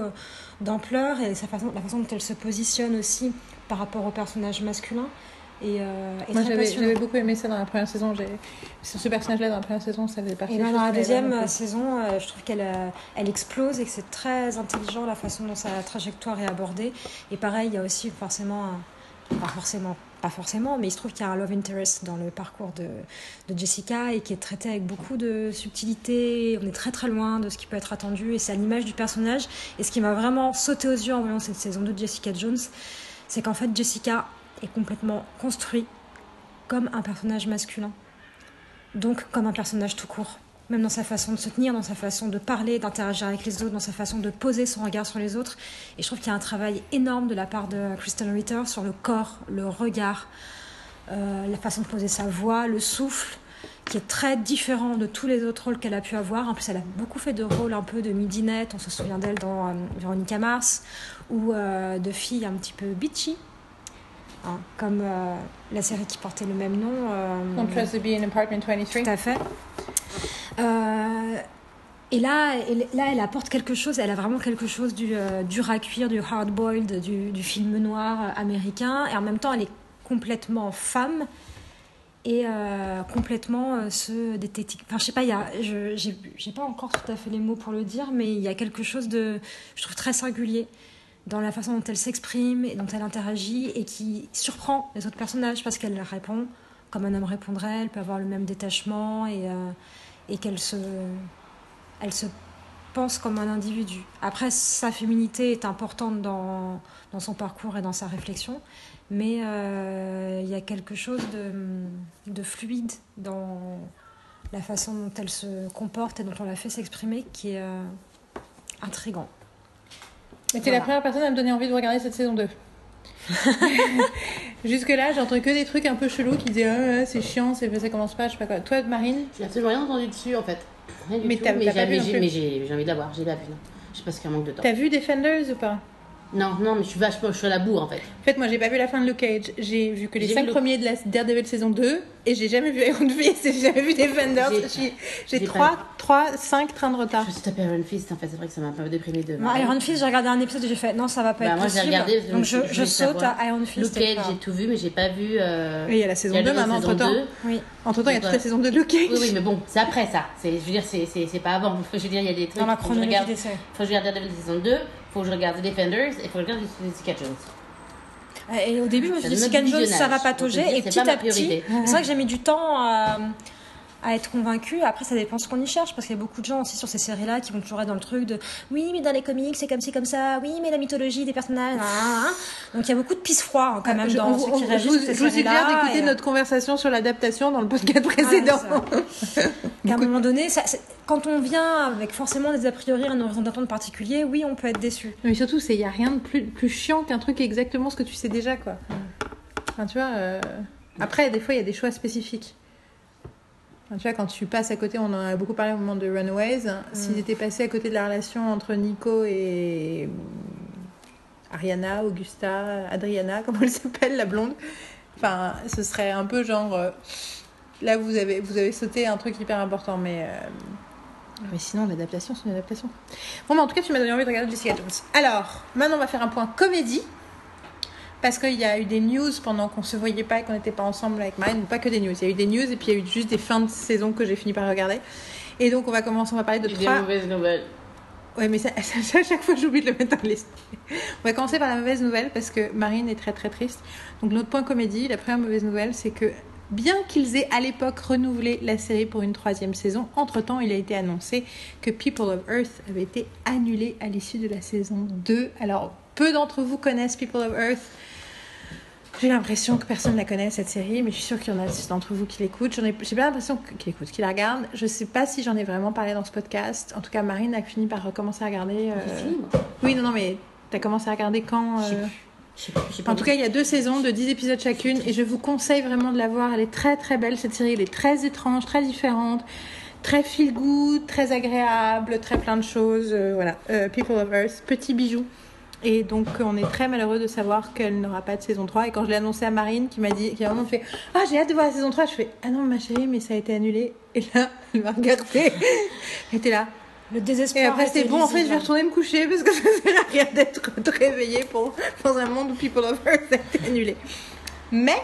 S2: d'ampleur et sa façon, la façon dont elle se positionne aussi par rapport au personnage masculin. Et, euh,
S1: Moi, j'avais beaucoup aimé ça dans la première saison. Ce personnage-là, dans la première saison, ça faisait partie
S2: Et dans la deuxième saison, euh, je trouve qu'elle euh, elle explose et que c'est très intelligent la façon dont sa trajectoire est abordée. Et pareil, il y a aussi forcément, pas forcément, pas forcément, mais il se trouve qu'il y a un love interest dans le parcours de, Jessica et qui est traité avec beaucoup de subtilité. On est très très loin de ce qui peut être attendu et c'est à l'image du personnage. Et ce qui m'a vraiment sauté aux yeux en voyant cette saison de Jessica Jones, c'est qu'en fait Jessica est complètement construit comme un personnage masculin. Donc comme un personnage tout court même dans sa façon de se tenir, dans sa façon de parler, d'interagir avec les autres, dans sa façon de poser son regard sur les autres. Et je trouve qu'il y a un travail énorme de la part de Crystal Ritter sur le corps, le regard, euh, la façon de poser sa voix, le souffle, qui est très différent de tous les autres rôles qu'elle a pu avoir. En plus, elle a beaucoup fait de rôles un peu de midinette, on se souvient d'elle dans euh, Veronica Mars, ou euh, de filles un petit peu bitchy. Hein, comme la série qui portait le même nom.
S1: On Trust to Be in Apartment 23.
S2: Tout à fait. Euh, et là, là, elle apporte quelque chose, elle a vraiment quelque chose du euh, dur à cuire, du hard-boiled, du, du, film noir euh, américain. Et en même temps, elle est complètement femme et complètement ce détective. Enfin, je sais pas, il y a, je j'ai pas encore tout à fait les mots pour le dire, mais il y a quelque chose de, je trouve très singulier dans la façon dont elle s'exprime et dont elle interagit et qui surprend les autres personnages parce qu'elle répond comme un homme répondrait, elle peut avoir le même détachement et et qu'elle se, elle se pense comme un individu. Après, sa féminité est importante dans, dans son parcours et dans sa réflexion, mais euh, il y a quelque chose de, de, fluide dans la façon dont elle se comporte et dont on la fait s'exprimer qui est euh, intrigant.
S1: Mais tu es la première personne à me donner envie de regarder cette saison 2. Jusque-là, j'ai entendu que des trucs un peu chelous qui disaient ah, c'est chiant, ça commence pas, je sais pas quoi. Toi, Marine
S3: J'ai absolument rien entendu dessus en fait. mais t'as mais j'ai envie de la voir, j'ai pas vu. Je sais pas ce qu'il manque de temps.
S1: T'as vu Defenders ou pas?
S3: Non, non, mais je suis vachement, je suis à la bourre en fait.
S1: En fait, moi j'ai pas vu la fin de Luke Cage. J'ai vu que les 5 premiers de la Daredevil saison 2. et j'ai jamais vu Iron Fist et j'ai jamais vu Defenders.
S3: J'ai-
S1: Je suis- J'ai
S3: j'ai
S1: 3,
S3: pas-
S1: 3, 5 trains de retard.
S3: Je suis tapé Iron Fist, en fait, c'est vrai que ça m'a un peu déprimé de.
S2: Moi, Iron Fist, j'ai regardé un épisode et j'ai fait non, ça va pas
S3: Bah,
S2: être
S3: moi, j'ai
S2: possible.
S3: regardé,
S2: donc
S3: donc
S2: je,
S3: je voulais
S2: saute
S3: savoir.
S2: à Iron Fist.
S3: Luke
S2: et
S3: Cage,
S2: pas-
S3: j'ai tout vu, mais j'ai pas vu. euh,
S1: Et il y a la saison
S3: il y a
S1: 2
S3: le
S1: maintenant,
S3: saison
S1: entre temps.
S3: 2.
S2: Oui.
S1: Entre temps, il y a toute
S3: Ouais.
S1: la saison 2 de Luke Cage.
S3: Oui, oui, mais bon, c'est après ça. C'est, je veux dire, c'est, c'est, c'est pas avant. Je veux dire, il y a des trucs.
S2: Dans la
S3: faut que je
S2: chronologie
S3: regarde,
S2: des séries.
S3: faut que je regarde Daredevil saison 2, faut que je regarde The Defenders et faut que je regarde Jessica Jones.
S2: Et au début, je me suis dit, Jessica Jones, ça va patauger. Et petit à petit, c'est vrai que j'ai mis du temps à, à être convaincue. Après, ça dépend ce qu'on y cherche. Parce qu'il y a beaucoup de gens aussi sur ces séries-là qui vont toujours être dans le truc de oui, mais dans les comics, c'est comme ci, comme ça. Oui, mais la mythologie des personnages. nan. Donc il y a beaucoup de pisse froid quand même
S1: Je-
S2: dans
S1: on-
S2: ceux qui
S1: je
S2: réagissent
S1: vous, je
S2: séries-là,
S1: d'écouter
S2: et, euh,
S1: notre conversation sur l'adaptation dans le podcast précédent.
S2: ça. Qu'à un moment donné, ça- quand on vient avec forcément des a priori, un horizon d'attente particulier, oui, on peut être déçu.
S1: Mais surtout, il n'y a rien de plus, plus chiant qu'un truc exactement ce que tu sais déjà, quoi. Enfin, tu vois, euh, Après, des fois, il y a des choix spécifiques. Enfin, tu vois, quand tu passes à côté, on en a beaucoup parlé au moment de Runaways, s'ils étaient passés à côté de la relation entre Nico et Ariana, Augusta, Adriana, comment elle s'appelle, la blonde, enfin, ce serait un peu genre... euh, Là, vous avez, vous avez sauté un truc hyper important, mais... euh, mais sinon, l'adaptation, c'est une adaptation. Bon, mais en tout cas, tu m'as donné envie de regarder Jessica Jones. Alors, maintenant, on va faire un point comédie. Parce qu'il y a eu des news pendant qu'on se voyait pas et qu'on n'était pas ensemble avec Marine. Pas que des news. Il y a eu des news et puis il y a eu juste des fins de saison que j'ai fini par regarder. Et donc, on va commencer, on va parler de
S3: Des
S1: trois.
S3: mauvaises nouvelles.
S1: Ouais, mais ça, ça- ça, à chaque fois, j'oublie de le mettre dans liste. On va commencer par la mauvaise nouvelle parce que Marine est très très triste. Donc, notre point comédie, la première mauvaise nouvelle, c'est que bien qu'ils aient à l'époque renouvelé la série pour une troisième saison, entre-temps, il a été annoncé que People of Earth avait été annulé à l'issue de la saison 2. Alors, peu d'entre vous connaissent People of Earth. J'ai l'impression que personne ne la connaît cette série, mais je suis sûre qu'il y en a d'entre vous qui l'écoutent. J'en ai, j'ai bien l'impression qu'ils l'écoutent, qu'ils la regardent. Je sais pas si j'en ai vraiment parlé dans ce podcast. En tout cas, Marine a fini par recommencer à regarder. euh. Oui, non, non, mais t'as commencé à regarder quand
S3: Je sais
S1: euh,
S3: plus. Je sais plus,
S1: En tout cas, il y a deux saisons de 10 épisodes chacune et je vous conseille vraiment de la voir. Elle est très très belle cette série. Elle est très étrange, très différente, très feel good, très agréable, très plein de choses. Euh, voilà, Euh, People of Earth, petit bijou. Et donc, on est très malheureux de savoir qu'elle n'aura pas de saison 3. Et quand je l'ai annoncé à Marine, qui m'a dit, qui a vraiment fait Ah, j'ai hâte de voir la saison 3, je fais Ah non, ma chérie, mais ça a été annulé. Et là, elle m'a regardé. Elle était là.
S2: Le désespoir.
S1: Et après,
S2: était
S1: c'était bon, en fait, je vais retourner me coucher parce que ça sert à rien d'être réveillée pour, dans un monde où People of Earth a été annulé. Mais,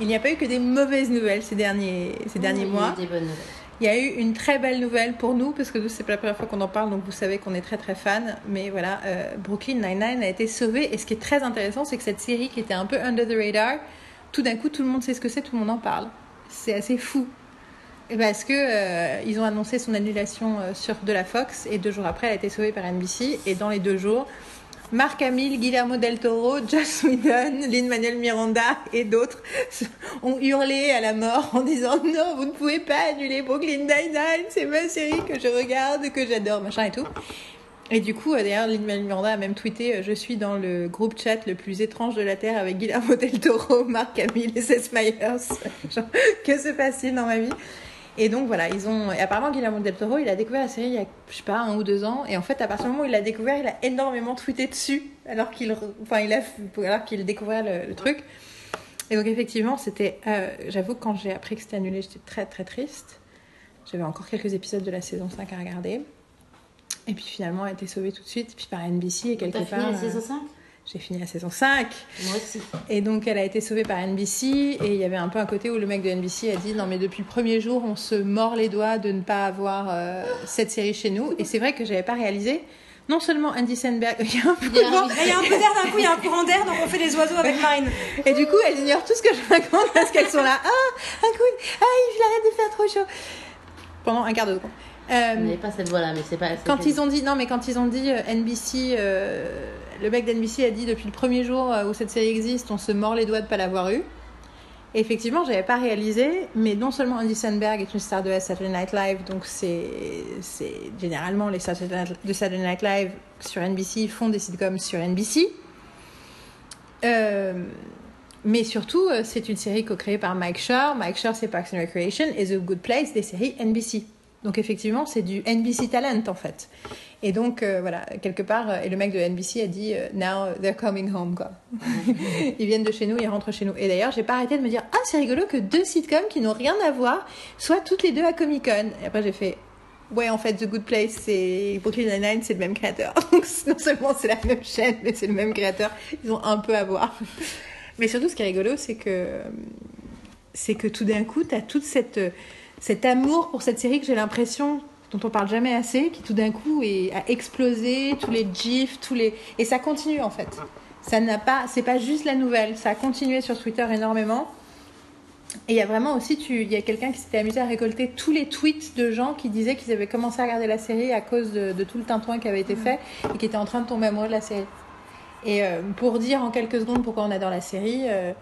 S1: il n'y a pas eu que des mauvaises nouvelles ces derniers, ces derniers
S3: Oui,
S1: mois.
S3: Des bonnes nouvelles.
S1: Il y a eu une très belle nouvelle pour nous, parce que nous, c'est pas la première fois qu'on en parle, donc vous savez qu'on est très très fan. Mais voilà, euh, Brooklyn Nine-Nine a été sauvé. Et ce qui est très intéressant, c'est que cette série qui était un peu under the radar, tout d'un coup, tout le monde sait ce que c'est, tout le monde en parle. C'est assez fou. Parce que euh, ils ont annoncé son annulation euh, sur de la Fox, et deux jours après, elle a été sauvée par NBC. Et dans les deux jours, Marc Hamill, Guillermo del Toro, Joss Whedon, Lin-Manuel Miranda et d'autres ont hurlé à la mort en disant non, vous ne pouvez pas annuler Brooklyn Nine-Nine, c'est ma série que je regarde, que j'adore, machin et tout. Et du coup, euh, d'ailleurs, Lin-Manuel Miranda a même tweeté euh, Je suis dans le groupe chat le plus étrange de la Terre avec Guillermo del Toro, Marc Hamill et Seth Meyers. Que se passe-t-il dans ma vie? Et donc voilà, ils ont. Et apparemment, Guillermo del Toro, il a découvert la série il y a, je sais pas, un ou deux ans. Et en fait, à partir du moment où il l'a découvert, il a énormément tweeté dessus, alors qu'il, enfin, il a, alors qu'il découvrait le, le truc. Et donc effectivement, c'était. euh, j'avoue que quand j'ai appris que c'était annulé, j'étais très très triste. J'avais encore quelques épisodes de la saison 5 à regarder. Et puis finalement, elle a été sauvée tout de suite, puis par NBC et quelque
S3: T'as
S1: part.
S3: fini la
S1: euh,
S3: saison 5
S1: j'ai fini la saison 5.
S3: Moi aussi.
S1: Et donc, elle a été sauvée par NBC. Et il y avait un peu un côté où le mec de NBC a dit Non, mais depuis le premier jour, on se mord les doigts de ne pas avoir euh, cette série chez nous. Et c'est vrai que j'avais pas réalisé. Non seulement Andy Samberg, il y a un peu
S2: d'air d'un coup, il y a un courant d'air, donc on fait les oiseaux avec Marine.
S1: Et du coup, elles ignorent tout ce que je raconte parce qu'elles sont là. Ah, un coup, ah, il arrête de faire trop chaud. Pendant un quart de seconde. Euh,
S3: n'avait pas cette voix-là, mais c'est pas.
S1: Quand ils ont dit non, mais quand ils ont dit euh, NBC, euh, le mec d'NBC a dit depuis le premier jour euh, où cette série existe, on se mord les doigts de pas l'avoir eu. Et effectivement, j'avais pas réalisé, mais non seulement Andy Samberg est une star de Saturday Night Live, donc c'est généralement les stars de Saturday Night Live sur NBC font des sitcoms sur NBC. Euh, mais surtout, euh, c'est une série co-créée par Mike Schur. Mike Schur, c'est Parks and Recreation et The Good Place, des séries NBC. Donc effectivement, c'est du NBC talent en fait. Et donc euh, voilà, quelque part, euh, et le mec de NBC a dit euh, Now they're coming home quoi. ils viennent de chez nous, ils rentrent chez nous. Et d'ailleurs, j'ai pas arrêté de me dire ah c'est rigolo que deux sitcoms qui n'ont rien à voir soient toutes les deux à Comic Con. Et après j'ai fait ouais en fait The Good Place et Brooklyn Nine-Nine c'est le même créateur. Donc non seulement c'est la même chaîne, mais c'est le même créateur. Ils ont un peu à voir. Mais surtout, ce qui est rigolo, c'est que c'est que tout d'un coup, tu as toute cette cet amour pour cette série que j'ai l'impression dont on parle jamais assez, qui tout d'un coup est, a explosé, tous les gifs, tous les et ça continue en fait. Ça n'a pas, c'est pas juste la nouvelle, ça a continué sur Twitter énormément. Et il y a vraiment aussi, tu, il y a quelqu'un qui s'était amusé à récolter tous les tweets de gens qui disaient qu'ils avaient commencé à regarder la série à cause de, de tout le tintouin qui avait été fait et qui étaient en train de tomber amoureux de la série. Et euh, pour dire en quelques secondes pourquoi on adore la série, euh,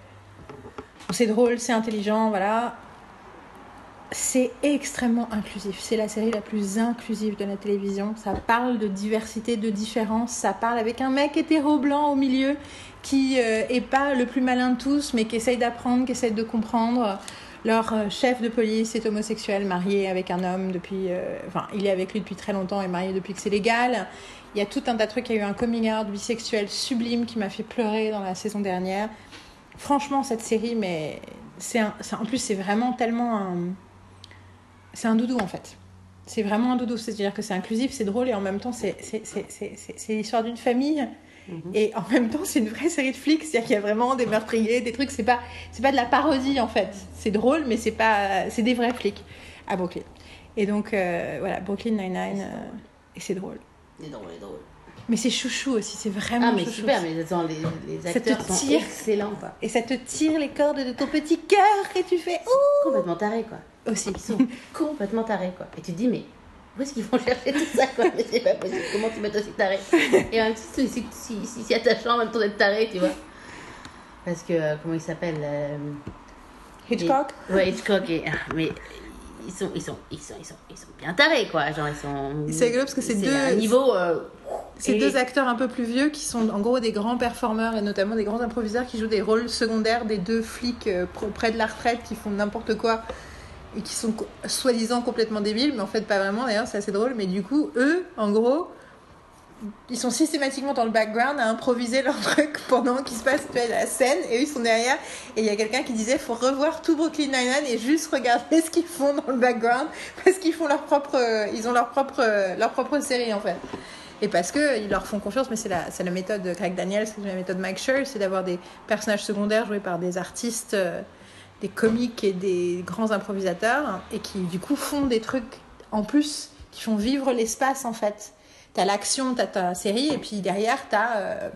S1: c'est drôle, c'est intelligent, voilà c'est extrêmement inclusif. C'est la série la plus inclusive de la télévision. Ça parle de diversité, de différence. Ça parle avec un mec hétéro blanc au milieu qui euh, est pas le plus malin de tous, mais qui essaye d'apprendre, qui essaye de comprendre. Leur euh, chef de police est homosexuel, marié avec un homme depuis. Euh, enfin, il est avec lui depuis très longtemps et marié depuis que c'est légal. Il y a tout un tas de trucs. Il y a eu un coming out bisexuel sublime qui m'a fait pleurer dans la saison dernière. Franchement, cette série, mais c'est en plus, c'est vraiment tellement un c'est un doudou en fait. C'est vraiment un doudou, c'est-à-dire que c'est inclusif, c'est drôle et en même temps c'est l'histoire d'une famille mhm. et en même temps c'est une vraie série de flics, c'est-à-dire qu'il y a vraiment des meurtriers, des trucs, c'est pas c'est pas de la parodie en fait. C'est drôle mais c'est pas c'est des vrais flics à Brooklyn. Et donc euh, voilà, Brooklyn Nine-Nine euh, et c'est drôle.
S3: C'est drôle, c'est drôle.
S1: Mais c'est chouchou aussi, c'est vraiment
S3: Ah mais
S1: chouchou.
S3: super, mais attends, les, les acteurs
S1: te
S3: sont
S1: tire.
S3: excellents quoi.
S1: Et ça te tire les cordes de ton petit cœur et tu fais ouh
S3: Complètement tarés quoi.
S1: aussi.
S3: Ils sont complètement tarés quoi. Et tu te dis mais où est-ce qu'ils vont chercher tout ça quoi? Mais c'est pas possible, comment tu être aussi taré? Et en même temps, c'est si, si, si, si attachant en même temps d'être taré, tu vois. Parce que, euh, comment il s'appelle euh,
S1: Hitchcock.
S3: et- Ouais, Hitchcock, et, ah, mais ils sont, ils, sont, ils, sont, ils, sont, ils sont bien tarés quoi. Genre ils sont...
S1: C'est rigolo parce que c'est deux-
S3: niveau... euh,
S1: C'est
S3: et-
S1: deux acteurs un peu plus vieux qui sont en gros des grands performeurs et notamment des grands improvisateurs qui jouent des rôles secondaires des deux flics euh, pr- près de la retraite qui font n'importe quoi et qui sont soi-disant complètement débiles, mais en fait pas vraiment d'ailleurs, c'est assez drôle. Mais du coup, eux, en gros, ils sont systématiquement dans le background à improviser leur truc pendant qu'il se passe la scène et eux ils sont derrière. Et il y a quelqu'un qui disait faut revoir tout Brooklyn Nine-Nine et juste regarder ce qu'ils font dans le background parce qu'ils font leur propre, euh, ils ont leur propre, euh, leur propre série en fait. Et parce qu'ils leur font confiance, mais c'est la, la méthode de Craig Daniels, c'est la méthode Mike Schur, c'est d'avoir des personnages secondaires joués par des artistes, euh, des comiques et des grands improvisateurs, et qui du coup font des trucs en plus, qui font vivre l'espace en fait. T'as l'action, t'as ta série, et puis derrière t'as euh,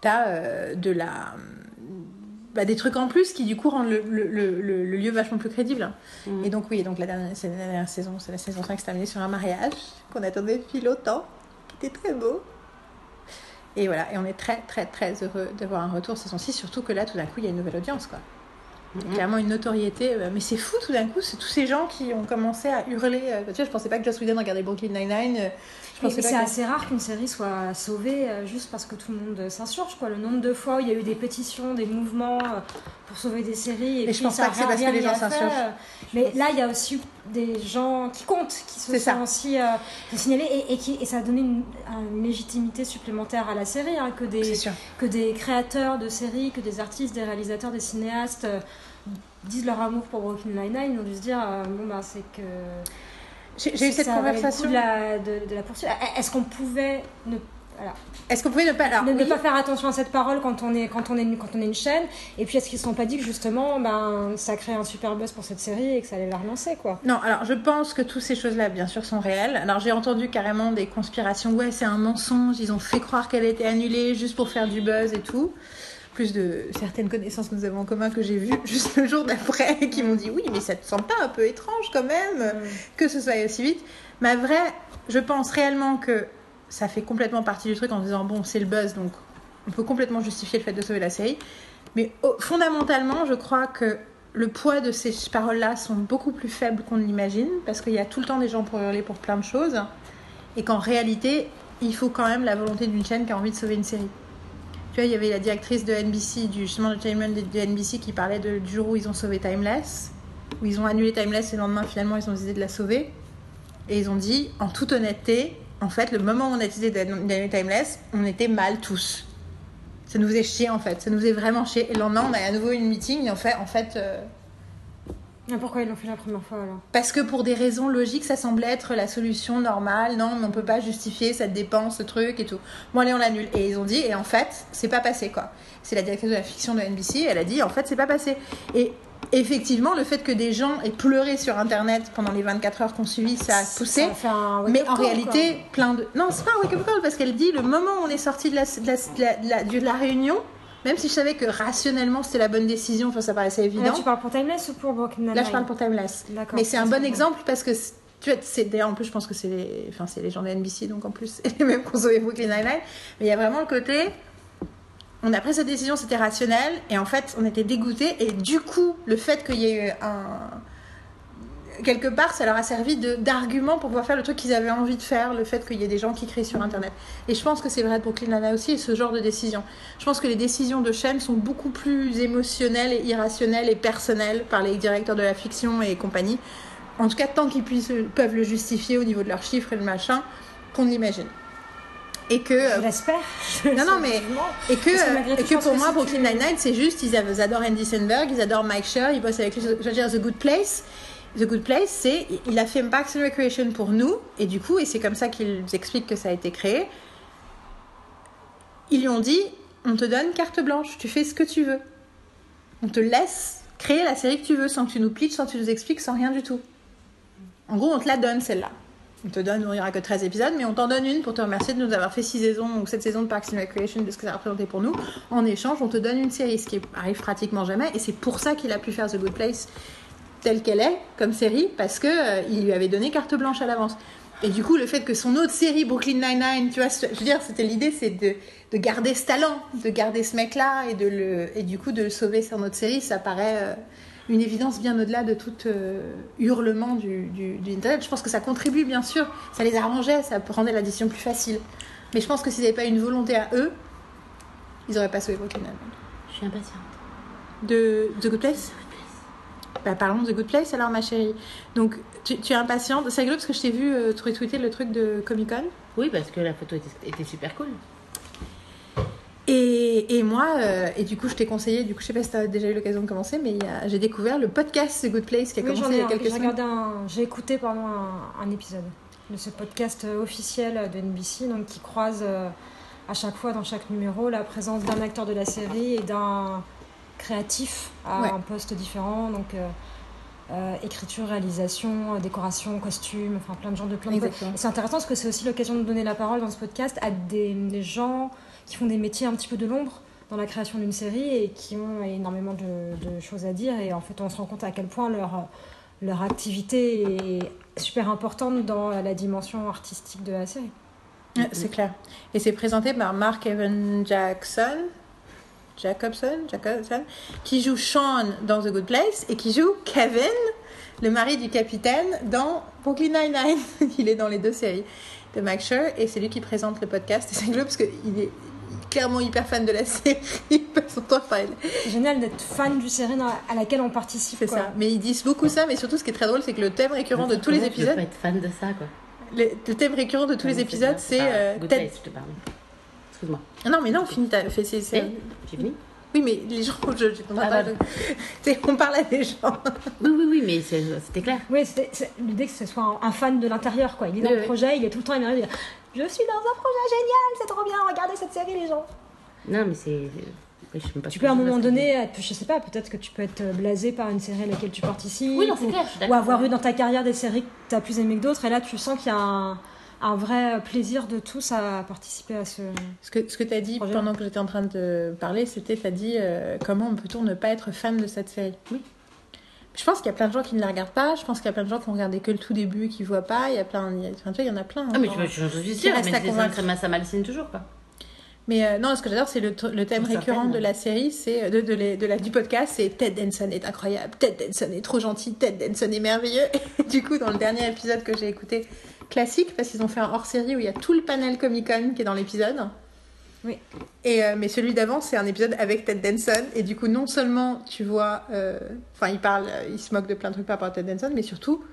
S1: t'as euh, de la bah, des trucs en plus qui du coup rendent le, le, le, lieu vachement plus crédible.
S3: Mhm.
S1: Et donc oui, donc la dernière, c'est la dernière saison, c'est la saison 5 qui s'est terminée sur un mariage qu'on attendait depuis longtemps, qui était très beau. Et voilà, et on est très très très heureux d'avoir un retour saison 6, surtout que là tout d'un coup il y a une nouvelle audience quoi.
S3: Mhm.
S1: Clairement une notoriété, euh, mais c'est fou tout d'un coup, c'est tous ces gens qui ont commencé à hurler. euh, tu vois, je pensais pas que Joss Whedon regardait Brooklyn Nine-Nine. euh,
S2: c'est
S1: que-
S2: assez rare qu'une série soit sauvée juste parce que tout le monde s'insurge. Le nombre de fois où il y a eu des pétitions, des mouvements pour sauver des séries. Et
S1: Mais je
S2: puis
S1: pense
S2: ça
S1: pas que c'est parce que les gens s'insurgent.
S2: Mais là, il y a aussi des gens qui comptent, qui se sont
S1: ça.
S2: aussi euh, signalés. Et, et, qui, et ça a donné une, une légitimité supplémentaire à la série. hein, que, des, que des créateurs de séries, que des artistes, des réalisateurs, des cinéastes. euh, disent leur amour pour Brooklyn Nine-Nine, ils ont dû se dire euh, bon bah c'est que
S1: J'ai eu cette
S2: ça
S1: conversation.
S2: de la, de, de la poursuivre. Est-ce qu'on pouvait ne,
S1: Est-ce que vous pouvez ne pas. Alors,
S2: ne, ne
S1: oui.
S2: pas faire attention à cette parole quand on est, quand on est, une- quand on est une chaîne Et puis est-ce qu'ils ne se sont pas dit que justement ben, ça crée un super buzz pour cette série et que ça allait la relancer quoi?
S1: Non, alors je pense que toutes ces choses-là, bien sûr, sont réelles. Alors j'ai entendu carrément des conspirations. Ouais, c'est un mensonge. Ils ont fait croire qu'elle était annulée juste pour faire du buzz et tout. Plus de certaines connaissances que nous avons en commun que j'ai vues juste le jour d'après qui m'ont dit oui, mais ça te semble pas un peu étrange quand même que ce soit aussi vite. Mais vrai, je pense réellement que ça fait complètement partie du truc en disant bon, c'est le buzz donc on peut complètement justifier le fait de sauver la série. Mais oh, fondamentalement, je crois que le poids de ces paroles-là sont beaucoup plus faibles qu'on ne l'imagine, parce qu'il y a tout le temps des gens pour hurler pour plein de choses, et qu'en réalité, il faut quand même la volonté d'une chaîne qui a envie de sauver une série. Tu vois, il y avait la directrice de NBC, du justement de, de NBC, qui parlait de, du jour où ils ont sauvé Timeless. où ils ont annulé Timeless et le lendemain, finalement, ils ont décidé de la sauver. Et ils ont dit, en toute honnêteté, en fait, le moment où on a décidé d'annuler Timeless, on était mal tous. Ça nous faisait chier, en fait. Ça nous faisait vraiment chier. Et le lendemain, on a à nouveau une meeting et en fait, en fait euh,
S2: Mais pourquoi ils l'ont fait la première fois alors?
S1: parce que pour des raisons logiques, ça semblait être la solution normale. Non, mais on peut pas justifier cette dépense, ce truc et tout. Bon, allez, on l'annule. Et ils ont dit, et en fait, c'est pas passé, quoi. C'est la directrice de la fiction de NBC, elle a dit, en fait, c'est pas passé. Et effectivement, le fait que des gens aient pleuré sur Internet pendant les 24 heures qu'on suivi, ça a poussé.
S2: Ça a fait un wake-up
S1: Mais en
S2: call,
S1: réalité, plein de. Non, c'est pas un wake-up call parce qu'elle dit le moment où on est sorti de la, de la, de la- de la- de la réunion, même si je savais que rationnellement c'était la bonne décision, enfin ça paraissait évident.
S2: Là, tu parles pour Timeless ou pour Brooklyn Nine-Nine
S1: Là, je parle pour Timeless. Mais c'est un bon exemple parce que tu vois, c'est d'ailleurs en plus je pense que c'est les, enfin c'est les gens de NBC donc en plus c'est les mêmes qu'on sauvé Brooklyn Nine-Nine. Mais il y a vraiment le côté, on a pris cette décision, c'était rationnel et en fait on était dégoûtés et du coup le fait qu'il y ait eu un quelque part, ça leur a servi d'argument pour pouvoir faire le truc qu'ils avaient envie de faire, le fait qu'il y ait des gens qui crient sur Internet. Et je pense que c'est vrai Brooklyn Nine-Nine aussi, et ce genre de décision. Je pense que les décisions de chaîne sont beaucoup plus émotionnelles et irrationnelles et personnelles par les directeurs de la fiction et compagnie. En tout cas, tant qu'ils peuvent le justifier au niveau de leurs chiffres et le machin, qu'on l'imagine. Et que... Euh,
S2: l'espère.
S1: Non, non, mais- et que,
S2: malgré
S1: et que pour
S2: que
S1: moi, Brooklyn
S2: tu-
S1: Nine-Nine, c'est juste, ils, adorent Andy Samberg, ils adorent Mike Scher, ils bossent avec lui. Je veux dire, The Good Place. The Good Place, c'est, il a fait Parks and Recreation pour nous, et du coup, et c'est comme ça qu'ils expliquent que ça a été créé. Ils lui ont dit, on te donne carte blanche, tu fais ce que tu veux. On te laisse créer la série que tu veux, sans que tu nous pitches, sans que tu nous expliques, sans rien du tout. En gros, on te la donne, celle-là. On te donne, n'y aura que 13 épisodes, mais on t'en donne une pour te remercier de nous avoir fait 6 saisons ou 7 saisons de Parks and Recreation, de ce que ça a représenté pour nous. En échange, on te donne une série, ce qui arrive pratiquement jamais. Et c'est pour ça qu'il a pu faire The Good Place telle qu'elle est, comme série, parce que euh, lui avait donné carte blanche à l'avance. Et du coup, le fait que son autre série, Brooklyn Nine-Nine, tu vois, je veux dire, c'était l'idée, c'est de, de garder ce talent, de garder ce mec-là, et, et du coup, de le sauver sur notre série, ça paraît euh, une évidence bien au-delà de tout euh, hurlement du, du, du Internet. Je pense que ça contribue, bien sûr, ça les arrangeait, ça rendait la décision plus facile. Mais je pense que s'ils n'avaient pas une volonté à eux, ils n'auraient pas sauvé Brooklyn.
S3: Je suis impatiente.
S1: De The Good Place? Bah, parlons de The Good Place alors, ma chérie. Donc, tu, tu es impatiente. C'est rigolo parce que je t'ai vu euh, tweeter le truc de Comic Con.
S3: Oui, parce que la photo était, était super cool.
S1: Et, et moi, euh, et du coup, je t'ai conseillé, du coup, je sais pas si tu as déjà eu l'occasion de commencer, mais a- j'ai découvert le podcast The Good Place qui a
S2: Oui,
S1: commencé
S2: ai
S1: il y a quelques
S2: J'ai
S1: semaines.
S2: un- J'ai écouté pardon un, un épisode de ce podcast euh, officiel de NBC, donc qui croise euh, à chaque fois dans chaque numéro la présence d'un acteur de la série et d'un créatif à
S1: Ouais.
S2: un poste différent, donc euh, euh, écriture, réalisation, euh, décoration, costume, enfin plein de genres de plein de C'est intéressant parce que c'est aussi l'occasion de donner la parole dans ce podcast à des, des gens qui font des métiers un petit peu de l'ombre dans la création d'une série et qui ont énormément de, choses à dire. Et en fait, on se rend compte à quel point leur, leur activité est super importante dans la dimension artistique de la série.
S1: C'est clair. Et c'est présenté par Mark Evan Jackson. Jacobson, Jacobson, qui joue Sean dans The Good Place et qui joue Kevin, le mari du capitaine, dans Brooklyn Nine-Nine. Il est dans les deux séries de Max Scher et c'est lui qui présente le podcast. C'est rigolo parce qu'il est clairement hyper fan de la série. Il passe son temps à parler.
S2: Génial d'être fan du série dans- à laquelle on participe.
S1: C'est ça. Mais ils disent beaucoup ça, mais surtout ce qui est très drôle, c'est que le thème récurrent de tous les
S3: Comment tu peux
S1: épisodes,
S3: pas être fan de ça, quoi.
S1: le, le thème récurrent de tous les
S3: Non,
S1: épisodes, c'est
S3: pas
S1: euh,
S3: Good
S1: Ted-
S3: Place, je te parle. Excuse-moi.
S1: Ah Non, mais non, c'est-
S3: Eh, J'ai fini
S1: Oui, mais les gens, je, je,
S3: Ah, bah.
S1: c'est- on parle à des gens.
S3: Oui, oui, oui, mais c'était clair.
S2: Oui, l'idée que ce soit un, un fan de l'intérieur. quoi. Il est dans
S3: Oui,
S2: le
S3: oui.
S2: projet, il est tout le temps Je suis dans un projet génial, c'est trop bien, regardez cette série, les gens.
S3: Non, mais c'est. je sais pas
S2: Tu peux à un moment donné, être- je sais pas, peut-être que tu peux être blasé par une série à laquelle tu participes.
S3: Oui, non, c'est
S2: ou,
S3: clair, je suis
S2: ou avoir eu dans ta carrière des séries que tu as plus aimées que d'autres. Et là, tu sens qu'il y a un, un vrai plaisir de tous à participer à ce.
S1: Ce que, ce que tu as dit
S2: Projet.
S1: pendant que j'étais en train de parler, c'était tu as dit euh, comment peut-on ne pas être fan de cette série?
S3: Oui.
S1: Je pense qu'il y a plein de gens qui ne la regardent pas. Je pense qu'il y a plein de gens qui ont regardé que le tout début, qui ne voient pas. Il y a plein, il y a, enfin, tu vois, il y en a plein.
S3: Ah, mais
S1: hein.
S3: je, je, suis sûre, mais c'est- ça, ça m'hallucine toujours, quoi.
S1: Mais euh, non, ce que j'adore, c'est le, le thème récurrent de la série, c'est de, de, les- de la, du podcast, c'est Ted Denson est incroyable, Ted Denson est trop gentil, Ted Denson est merveilleux. Et du coup, dans le dernier épisode que j'ai écouté, classique, parce qu'ils ont fait un hors-série où il y a tout le panel Comic Con qui est dans l'épisode.
S2: Oui.
S1: Et, euh, mais celui d'avant, c'est un épisode avec Ted Danson. Et du coup, non seulement tu vois. euh, Enfin, il parle, euh, il se moque de plein de trucs par rapport à Ted Danson, mais surtout,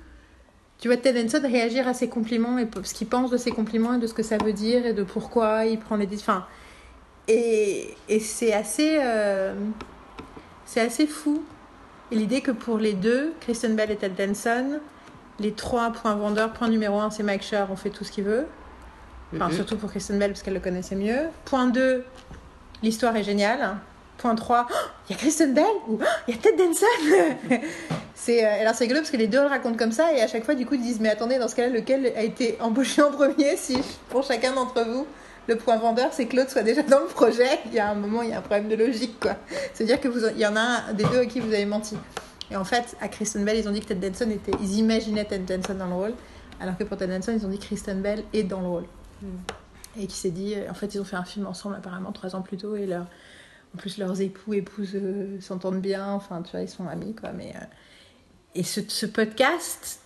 S1: tu vois Ted Danson réagir à ses compliments et ce qu'il pense de ses compliments et de ce que ça veut dire et de pourquoi il prend les. Enfin. Et, et c'est assez. c'est assez fou. Et l'idée que pour les deux, Kristen Bell et Ted Danson, les trois points vendeurs, point numéro un, c'est Mike Schur, on fait tout ce qu'il veut. Enfin, surtout pour Kristen Bell parce qu'elle le connaissait mieux. Point 2, l'histoire est géniale. Point 3, il y a Kristen Bell ou Oh, il y a Ted Danson c'est, euh, Alors c'est rigolo parce que les deux le racontent comme ça et à chaque fois du coup ils disent mais attendez dans ce cas-là lequel a été embauché en premier si pour chacun d'entre vous le point vendeur c'est que l'autre soit déjà dans le projet il y a un moment il y a un problème de logique quoi. C'est-à-dire que vous il y en a un des deux à qui vous avez menti. Et en fait à Kristen Bell ils ont dit que Ted Danson était ils imaginaient Ted Danson dans le rôle alors que pour Ted Danson ils ont dit que Kristen Bell est dans le rôle et qui s'est dit en fait ils ont fait un film ensemble apparemment trois ans plus tôt et leur en plus leurs époux épouses euh, s'entendent bien enfin tu vois ils sont amis quoi mais euh, et ce, ce podcast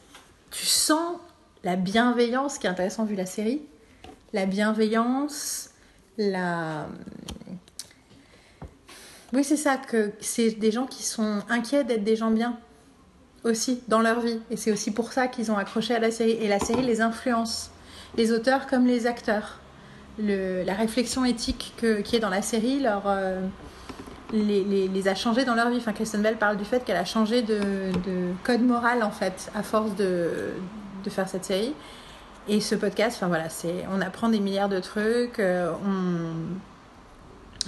S1: tu sens la bienveillance qui est intéressant vu la série la bienveillance la oui c'est ça que c'est des gens qui sont inquiets d'être des gens bien aussi dans leur vie. Et c'est aussi pour ça qu'ils ont accroché à la série. Et la série les influence les auteurs comme les acteurs. La réflexion éthique que- qui est dans la série leur, euh, les, a changés dans leur vie. Enfin, Kristen Bell parle du fait qu'elle a changé de, de code moral en fait à force de, de faire cette série. Et ce podcast, enfin voilà, c'est on apprend des milliards de trucs. euh,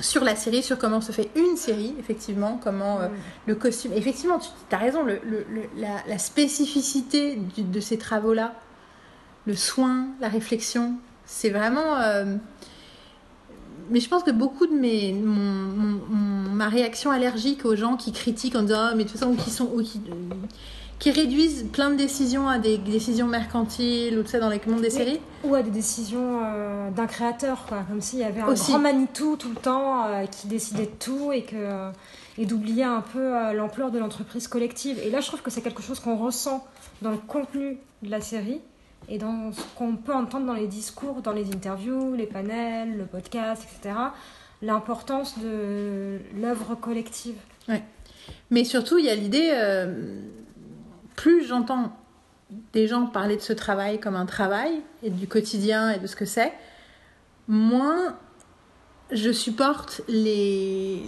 S1: sur la série, sur comment se fait une série, effectivement, comment euh, le costume. Effectivement, tu as raison, la, spécificité de ces travaux-là, le soin, la réflexion, c'est vraiment. euh, Mais je pense que beaucoup de mes, mon, mon- mon- ma réaction allergique aux gens qui critiquent en disant ah, mais de toute façon ou qui sont ou qui, qui réduisent plein de décisions à des décisions mercantiles ou tout ça dans les mondes des
S2: Oui.
S1: séries.
S2: Ou à des décisions euh, d'un créateur, quoi. Comme s'il y avait un
S1: Aussi.
S2: grand Manitou tout le temps euh, qui décidait de tout et que et d'oublier un peu euh, l'ampleur de l'entreprise collective. Et là, je trouve que c'est quelque chose qu'on ressent dans le contenu de la série et dans ce qu'on peut entendre dans les discours, dans les interviews, les panels, le podcast, etc. L'importance de l'œuvre collective.
S1: Mais surtout, il y a l'idée, euh, plus j'entends des gens parler de ce travail comme un travail et du quotidien et de ce que c'est, moins je supporte les,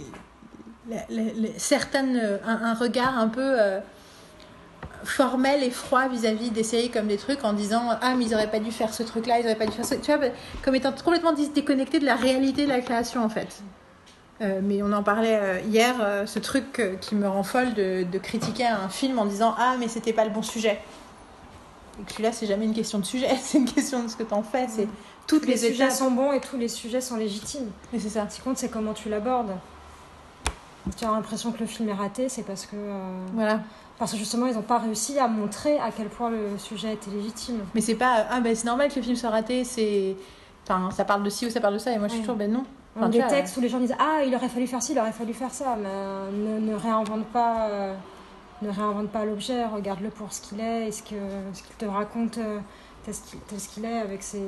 S1: certaines un, un regard un peu euh, formel et froid vis-à-vis des séries comme des trucs en disant ah mais ils auraient pas dû faire ce truc là ils auraient pas dû faire ça tu vois comme étant complètement déconnecté de la réalité de la création en fait euh, mais on en parlait euh, hier, euh, ce truc qui me rend folle de, de critiquer un film en disant Ah, mais c'était pas le bon sujet. Et que celui-là, c'est jamais une question de sujet, c'est une question de ce que t'en fais. C'est toutes
S2: Tous les,
S1: les,
S2: sujets
S1: étapes.
S2: sont bons et tous les sujets sont légitimes.
S1: Et c'est ça.
S2: Ce qui compte, c'est comment tu l'abordes. Tu as l'impression que le film est raté, c'est parce que, euh,
S1: Voilà.
S2: parce que justement, ils n'ont pas réussi à montrer à quel point le sujet était légitime.
S1: Mais c'est pas Ah, ben c'est normal que le film soit raté, c'est. Enfin, ça parle de ci ou ça parle de ça, et moi je suis
S2: Ouais.
S1: toujours Ben non. Enfin,
S2: des
S1: vois,
S2: textes où les gens disent Ah, il aurait fallu faire ci, il aurait fallu faire ça, mais euh, ne, ne réinvente pas. euh, ne réinvente pas l'objet, regarde-le pour ce qu'il est et ce que- ce qu'il te raconte tel ce qu'il est avec ses,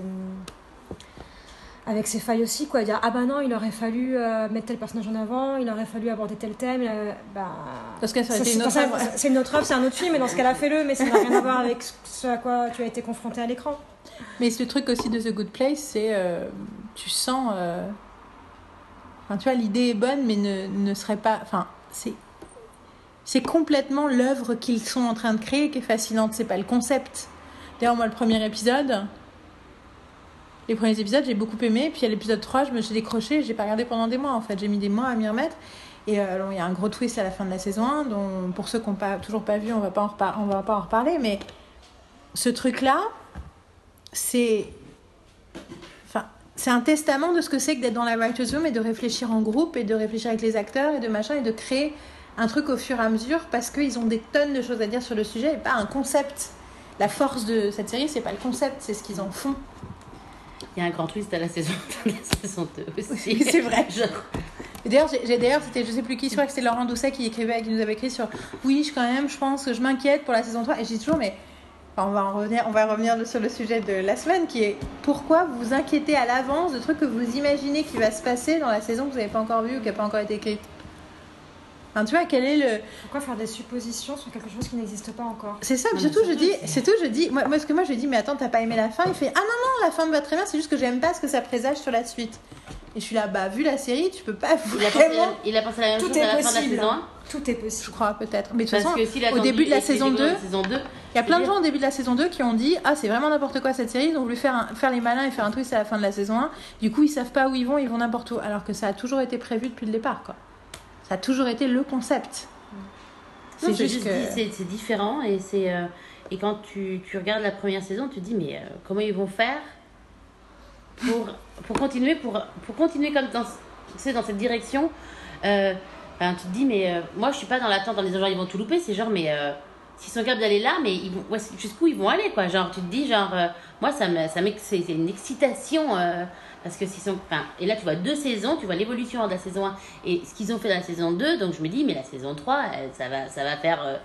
S2: avec ses failles aussi. Quoi. Dire Ah bah non, il aurait fallu euh, mettre tel personnage en avant, il aurait fallu aborder tel thème. euh, bah,
S1: Parce que ça
S2: c'est
S1: une autre œuvre.
S2: C'est une autre œuvre, c'est un autre film, et dans ce cas-là, fais-le, mais ça n'a rien à voir avec ce à quoi tu as été confronté à l'écran.
S1: Mais ce truc aussi de The Good Place, c'est. euh, tu sens. euh, Enfin, tu vois, l'idée est bonne, mais ne, ne serait pas. Enfin, c'est. C'est complètement l'œuvre qu'ils sont en train de créer qui est fascinante, c'est pas le concept. D'ailleurs, moi, le premier épisode. Les premiers épisodes, j'ai beaucoup aimé. Puis à l'épisode 3, je me suis décroché. J'ai pas regardé pendant des mois, en fait. J'ai mis des mois à m'y remettre. Et euh, il y a un gros twist à la fin de la saison 1, dont pour ceux qui n'ont pas, toujours pas vu, on va va pas en reparler. Mais ce truc-là, c'est c'est un testament de ce que c'est que d'être dans la writers room et de réfléchir en groupe et de réfléchir avec les acteurs et de machin et de créer un truc au fur et à mesure parce qu'ils ont des tonnes de choses à dire sur le sujet et pas un concept. La force de cette série, c'est pas le concept, c'est ce qu'ils en font.
S3: Il y a un grand twist à la saison, la saison 2 aussi.
S1: Oui, c'est vrai.
S3: Genre,
S1: D'ailleurs, d'ailleurs, c'était, je sais plus qui, je crois que c'était Laurent Doucet qui écrivait, qui nous avait écrit sur, oui, je quand même, je pense que je m'inquiète pour la saison 3 et je dis toujours, mais enfin, on va en revenir, on va revenir sur le sujet de la semaine qui est pourquoi vous vous inquiétez à l'avance de trucs que vous imaginez qui va se passer dans la saison que vous n'avez pas encore vue ou qui n'a pas encore été écrite. Enfin, tu vois, quel est le.
S2: Pourquoi faire des suppositions sur quelque chose qui n'existe pas encore?
S1: C'est ça,
S3: Non,
S1: surtout je dis,
S3: c'est-
S1: tout, je dis, moi, moi ce que moi je dis, mais attends, t'as pas aimé la fin? Il fait, ah non, non, la fin me va très bien, c'est juste que j'aime pas ce que ça présage sur la suite. Et je suis là, bah, vu la série, tu peux pas
S3: Il a, pensé,
S1: vraiment.
S3: il a pensé la même
S2: Tout
S3: chose
S2: est
S3: à la fin de la
S2: possible.
S3: saison 1.
S2: Tout est
S1: Je
S2: possible.
S1: crois, peut-être. Mais de toute
S3: Parce
S1: façon, au début de la saison 2,
S3: la saison 2,
S1: il y a plein de
S3: je
S1: gens au début de la saison 2 qui ont dit Ah, c'est vraiment n'importe quoi cette série, ils ont voulu faire, un- faire les malins et faire un twist à la fin de la saison 1. Du coup, ils savent pas où ils vont, ils vont n'importe où. Alors que ça a toujours été prévu depuis le départ, quoi. Ça a toujours été le concept. C'est juste que.
S3: c'est- c'est différent et c'est euh, et quand tu, tu regardes la première saison, tu te dis mais euh, comment ils vont faire pour pour continuer pour pour continuer comme dans sais, dans cette direction. Euh, ben, tu te dis mais euh, moi je suis pas dans l'attente en disant genre ils vont tout louper, c'est genre mais s'ils sont capables d'aller là, mais ils vont ouais, c'est- jusqu'où ils vont aller quoi? Genre tu te dis genre moi ça me ça c'est c'est une excitation. Euh, parce que s'ils sont. Enfin, et là, tu vois deux saisons, tu vois l'évolution de la saison 1 et ce qu'ils ont fait dans la saison 2. Donc, je me dis, mais la saison 3, elle, ça, va, ça va faire. euh,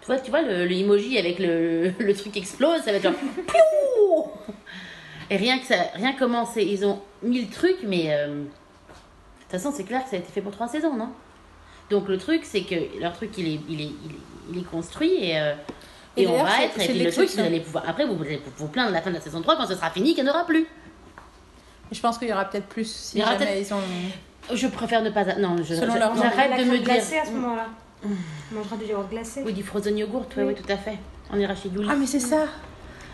S3: tu vois, tu vois le, le emoji avec le, le truc explose, ça va être genre. Piou et rien que ça. Rien commencé. Ils ont mille trucs, mais. euh, de toute façon, c'est clair que ça a été fait pour trois saisons, non? Donc, le truc, c'est que leur truc, il est, il est, il est, il est construit et. euh,
S1: Et
S3: et on va être. Et puis le truc, vous
S1: l'exception.
S3: allez pouvoir. Après, vous allez vous plaindre de la fin de la saison 3 quand ce sera fini qu'il n'y en aura plus.
S1: Je pense qu'il y aura peut-être plus si
S3: Il y aura
S1: jamais
S3: peut-être-
S1: ils ont.
S3: Je préfère ne pas. Non, je,
S1: Selon leur-
S3: j'arrête de me dire.
S2: glacée à ce moment-là. On mangera du yaourt glacé.
S3: Oui, du frozen yogurt, oui,
S2: Oui.
S3: tout à fait. On ira chez Gulli.
S1: Ah, mais c'est ça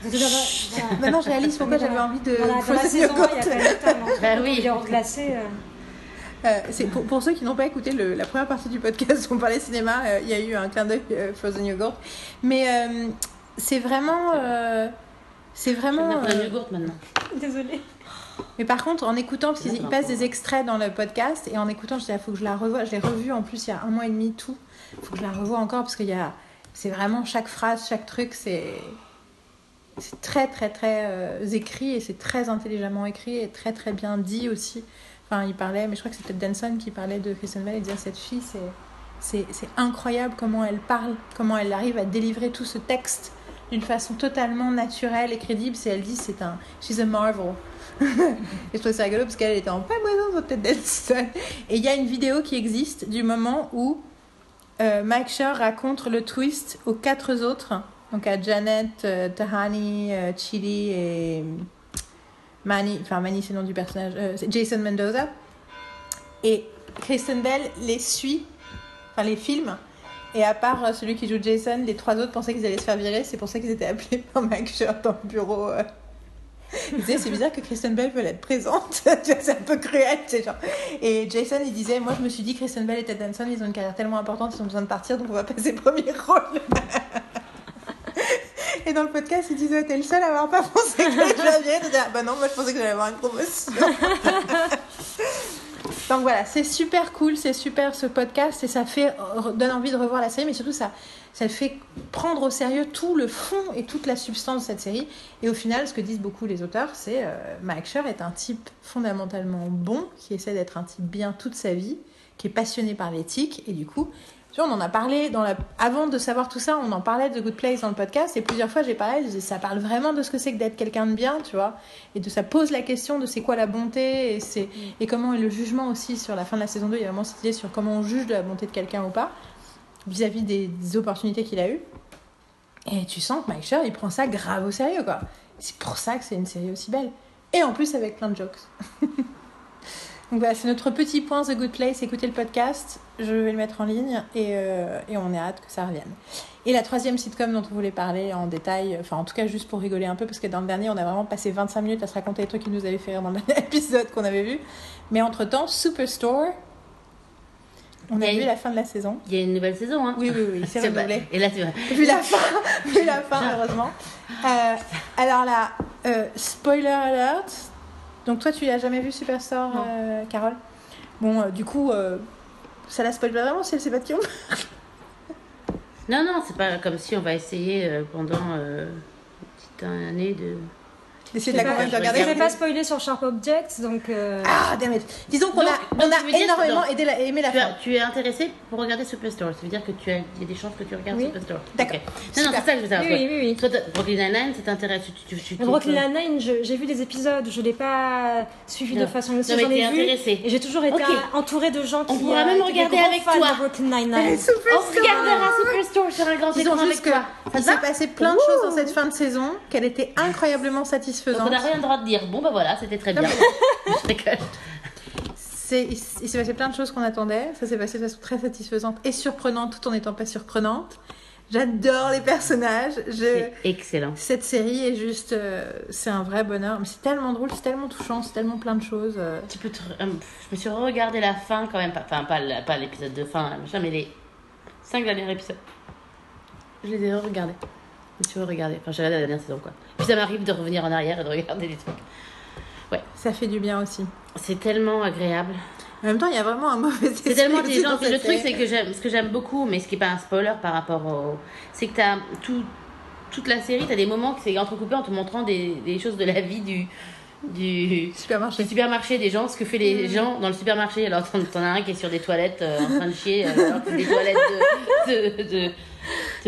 S2: voilà.
S1: Maintenant, je réalise pourquoi j'avais envie de.
S2: La
S1: frozen
S2: saison 1,
S1: yogurt.
S2: il y a quand même totalement.
S3: Bah oui.
S2: Le yaourt glacé. euh,
S1: Euh, c'est pour, pour ceux qui n'ont pas écouté le- la première partie du podcast où on parlait cinéma, euh, il y a eu un clin d'œil euh, Frozen Yogurt. Mais euh, c'est vraiment. euh, c'est vraiment.
S3: frozen
S1: euh,
S3: yogurt maintenant.
S2: Désolée.
S1: Mais par contre, en écoutant, parce qu'ils passent des extraits dans le podcast, et en écoutant, je dis, il faut que je la revoie. Je l'ai revue en plus il y a un mois et demi, tout. Il faut que je la revoie encore parce qu'il y a. C'est vraiment chaque phrase, chaque truc, c'est. C'est très, très, très euh, écrit et c'est très intelligemment écrit et très, très bien dit aussi. Enfin, il parlait, mais je crois que c'était Denson qui parlait de Kristen Bell et disait cette fille, c'est, c'est, c'est incroyable comment elle parle, comment elle arrive à délivrer tout ce texte d'une façon totalement naturelle et crédible. C'est, elle dit, c'est un, she's a marvel. Et je trouve ça rigolo parce qu'elle était en pavoisant sur tête Denson. Et il y a une vidéo qui existe du moment où euh, Mike raconte le twist aux quatre autres, donc à Janet, euh, Tahani, euh, Chili et Manny, enfin Manny c'est le nom du personnage, euh, c'est Jason Mendoza. Et Kristen Bell les suit, enfin les films. Et à part euh, celui qui joue Jason, les trois autres pensaient qu'ils allaient se faire virer. C'est pour ça qu'ils étaient appelés par Mike dans le bureau. Euh. Il disait, c'est bizarre que Kristen Bell veuille être présente. C'est un peu cruel. Et Jason, il disait, moi je me suis dit, Kristen Bell et Ted Danson, ils ont une carrière tellement importante, ils ont besoin de partir, donc on va passer premier rôle. Et dans le podcast, il disait, t'es le seul à avoir pas pensé que. Il dit, ah, bah non, moi je pensais que j'allais avoir une promotion. Donc voilà, c'est super cool, c'est super ce podcast et ça fait donne envie de revoir la série, mais surtout ça, ça fait prendre au sérieux tout le fond et toute la substance de cette série. Et au final, ce que disent beaucoup les auteurs, c'est euh, Mike Schur est un type fondamentalement bon, qui essaie d'être un type bien toute sa vie, qui est passionné par l'éthique. Et du coup, tu vois, on en a parlé avant de savoir tout ça, on en parlait de Good Place dans le podcast. Et plusieurs fois j'ai parlé, ça parle vraiment de ce que c'est que d'être quelqu'un de bien, tu vois, et de ça pose la question de c'est quoi la bonté et c'est et comment est le jugement aussi sur la fin de la saison 2, il y a vraiment cette idée sur comment on juge de la bonté de quelqu'un ou pas vis-à-vis des, opportunités qu'il a eues. Et tu sens que Mike Schur, il prend ça grave au sérieux, quoi. C'est pour ça que c'est une série aussi belle. Et en plus avec plein de jokes. Donc voilà, c'est notre petit point The Good Place. Écoutez le podcast, je vais le mettre en ligne et, euh, et on est hâte que ça revienne. Et la troisième sitcom dont on voulait parler en détail, enfin en tout cas juste pour rigoler un peu, parce que dans le dernier, on a vraiment passé 25 minutes à se raconter les trucs qui nous avaient fait rire dans l'épisode qu'on avait vu. Mais entre-temps, Superstore, on a vu
S3: une-
S1: la fin de la saison.
S3: Il y a une nouvelle saison, hein
S1: Oui, oui, oui, c'est renouvelé.
S3: Et là, tu vois.
S1: Vu la fin, vu la fin, heureusement. Euh, alors là, euh, spoiler alert. Donc toi, tu l'as jamais vu Superstore, euh, Carole? Bon, du coup, ça la spoil pas vraiment si elle sait pas de qui on.
S3: Non, non, c'est pas comme si on va essayer pendant une petite année de.
S1: D'essayer de
S2: Je
S1: la
S2: vais
S1: convaincre de
S2: pas-
S1: regarder.
S2: Je vais pas spoiler sur Sharp Objects, donc. euh,
S1: Ah, damn it. Disons qu'on a, on a énormément
S3: donc-
S1: aidé la- aimé la
S3: Tu,
S1: fin.
S3: as- tu es intéressé pour regarder Superstore. Ça veut dire que tu as, il y a des chances que tu regardes
S2: Oui.
S3: Superstore.
S1: D'accord.
S3: Non, non, c'est ça que je veux savoir.
S2: Oui, oui.
S3: Toi, Brooklyn Nine-Nine, ça t'intéresse tu, tu, tu,
S2: Brooklyn Nine-Nine, j'ai vu des épisodes, je l'ai pas suivi
S3: Non.
S2: de façon aussi, j'en ai vu. Et j'ai toujours été
S3: Ok.
S2: entourée de gens qui.
S3: On pourra
S2: euh,
S3: même regarder avec toi.
S2: Brooklyn Nine-Nine.
S3: On regardera Superstore sur un grand écran avec
S1: juste que
S3: toi. Ça
S1: il s'est passé plein de choses dans cette fin de saison, qu'elle était incroyablement
S3: Donc
S1: satisfaisante.
S3: on n'a rien le droit de dire. Bon, bah voilà, c'était très bien.
S1: il s'est passé plein de choses qu'on attendait. Ça s'est passé de façon très satisfaisante et surprenante tout en n'étant pas surprenante. J'adore les personnages. Je...
S3: C'est excellent.
S1: Cette série est juste. euh, c'est un vrai bonheur. Mais c'est tellement drôle, c'est tellement touchant, c'est tellement plein de choses. euh.
S3: Tu peux te- euh, je me suis regardé la fin quand même, enfin pas, l'épisode de fin, machin, mais les cinq derniers épisodes. Je les ai regardés. Je me suis regardé. Enfin, j'ai regardé la dernière saison quoi. Ça m'arrive de revenir en arrière et de regarder des trucs.
S1: Ça fait du bien aussi.
S3: C'est tellement agréable.
S1: En même temps, il y a vraiment un mauvais.
S3: C'est tellement intelligent. le truc, c'est que j'aime, ce que j'aime beaucoup, mais ce qui est pas un spoiler par rapport au. C'est que t'as tout, toute la série, t'as des moments qui c'est entrecoupé en te montrant des, des choses de la vie du. Du,
S1: Supermarché.
S3: du supermarché, des gens, ce que fait les gens dans le supermarché. Alors, t'en, as un qui est sur des toilettes euh, en train de chier, euh, alors que des toilettes de. de, de de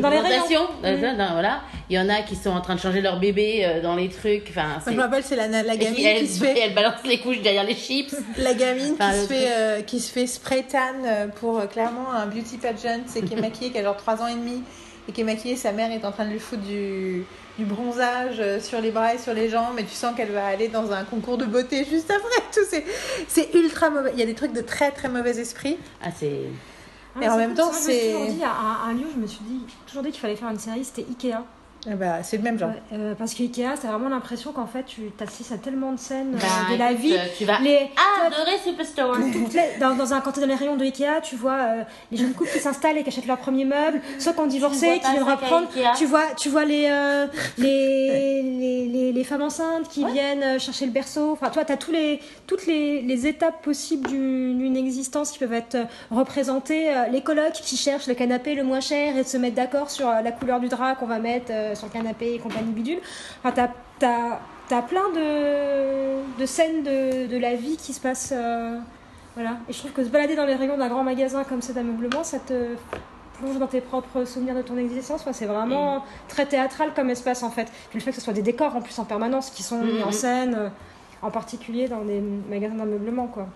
S2: Dans les.
S3: Euh, dans- voilà. Il y en a qui sont en train de changer leur bébé euh, dans les trucs. Enfin,
S1: Moi, je me rappelle, c'est la, la gamine
S3: qui, elle,
S1: qui se fait.
S3: elle balance les couches derrière les chips.
S1: La gamine
S3: Enfin,
S1: qui, se fait, euh, qui se fait spray tan pour clairement un beauty pageant, c'est qui est maquillée, qui a genre 3 ans et demi, et qui est maquillée, sa mère est en train de lui foutre du, du bronzage sur les bras et sur les jambes, et tu sens qu'elle va aller dans un concours de beauté juste après. Tout c'est, c'est ultra mauvais. Il y a des trucs de très très mauvais esprit.
S3: Ah, c'est.
S1: Et en même temps, c'est-
S2: toujours dit, à un, un lieu, je me suis dit, toujours dit qu'il fallait faire une série, c'était Ikea.
S1: Eh bah, c'est le même genre.
S2: Ouais, euh, parce que Ikea, t'as vraiment l'impression qu'en fait, tu t'assistes à tellement de scènes euh,
S3: Bah,
S2: de la vie.
S3: euh, Tu vas
S2: Les,
S3: adorer Superstore.
S2: les- dans, dans un, quand t'es dans les rayons de Ikea, tu vois euh, les jeunes couples qui s'installent et qui achètent leur premier meuble, ceux qui ont divorcé, qui viennent reprendre. Tu vois, tu vois les, euh, les, les, les, les femmes enceintes qui viennent euh, chercher le berceau. Enfin, toi, t'as tous les, toutes les, les étapes possibles d'une existence qui peuvent être euh, représentées. Euh, Les colocs qui cherchent le canapé le moins cher et se mettent d'accord sur euh, la couleur du drap qu'on va mettre euh, sur le canapé et compagnie bidule. Enfin, t'as, t'as, t'as plein de, de scènes de, de la vie qui se passent. euh, voilà. Et je trouve que se balader dans les rayons d'un grand magasin comme cet ameublement, ça te plonge dans tes propres souvenirs de ton existence. Enfin, c'est vraiment très théâtral comme espace en fait. Puis le fait que ce soit des décors en plus en permanence qui sont mis en
S3: Mhm.
S2: scène, euh, en particulier dans des magasins d'ameublement quoi.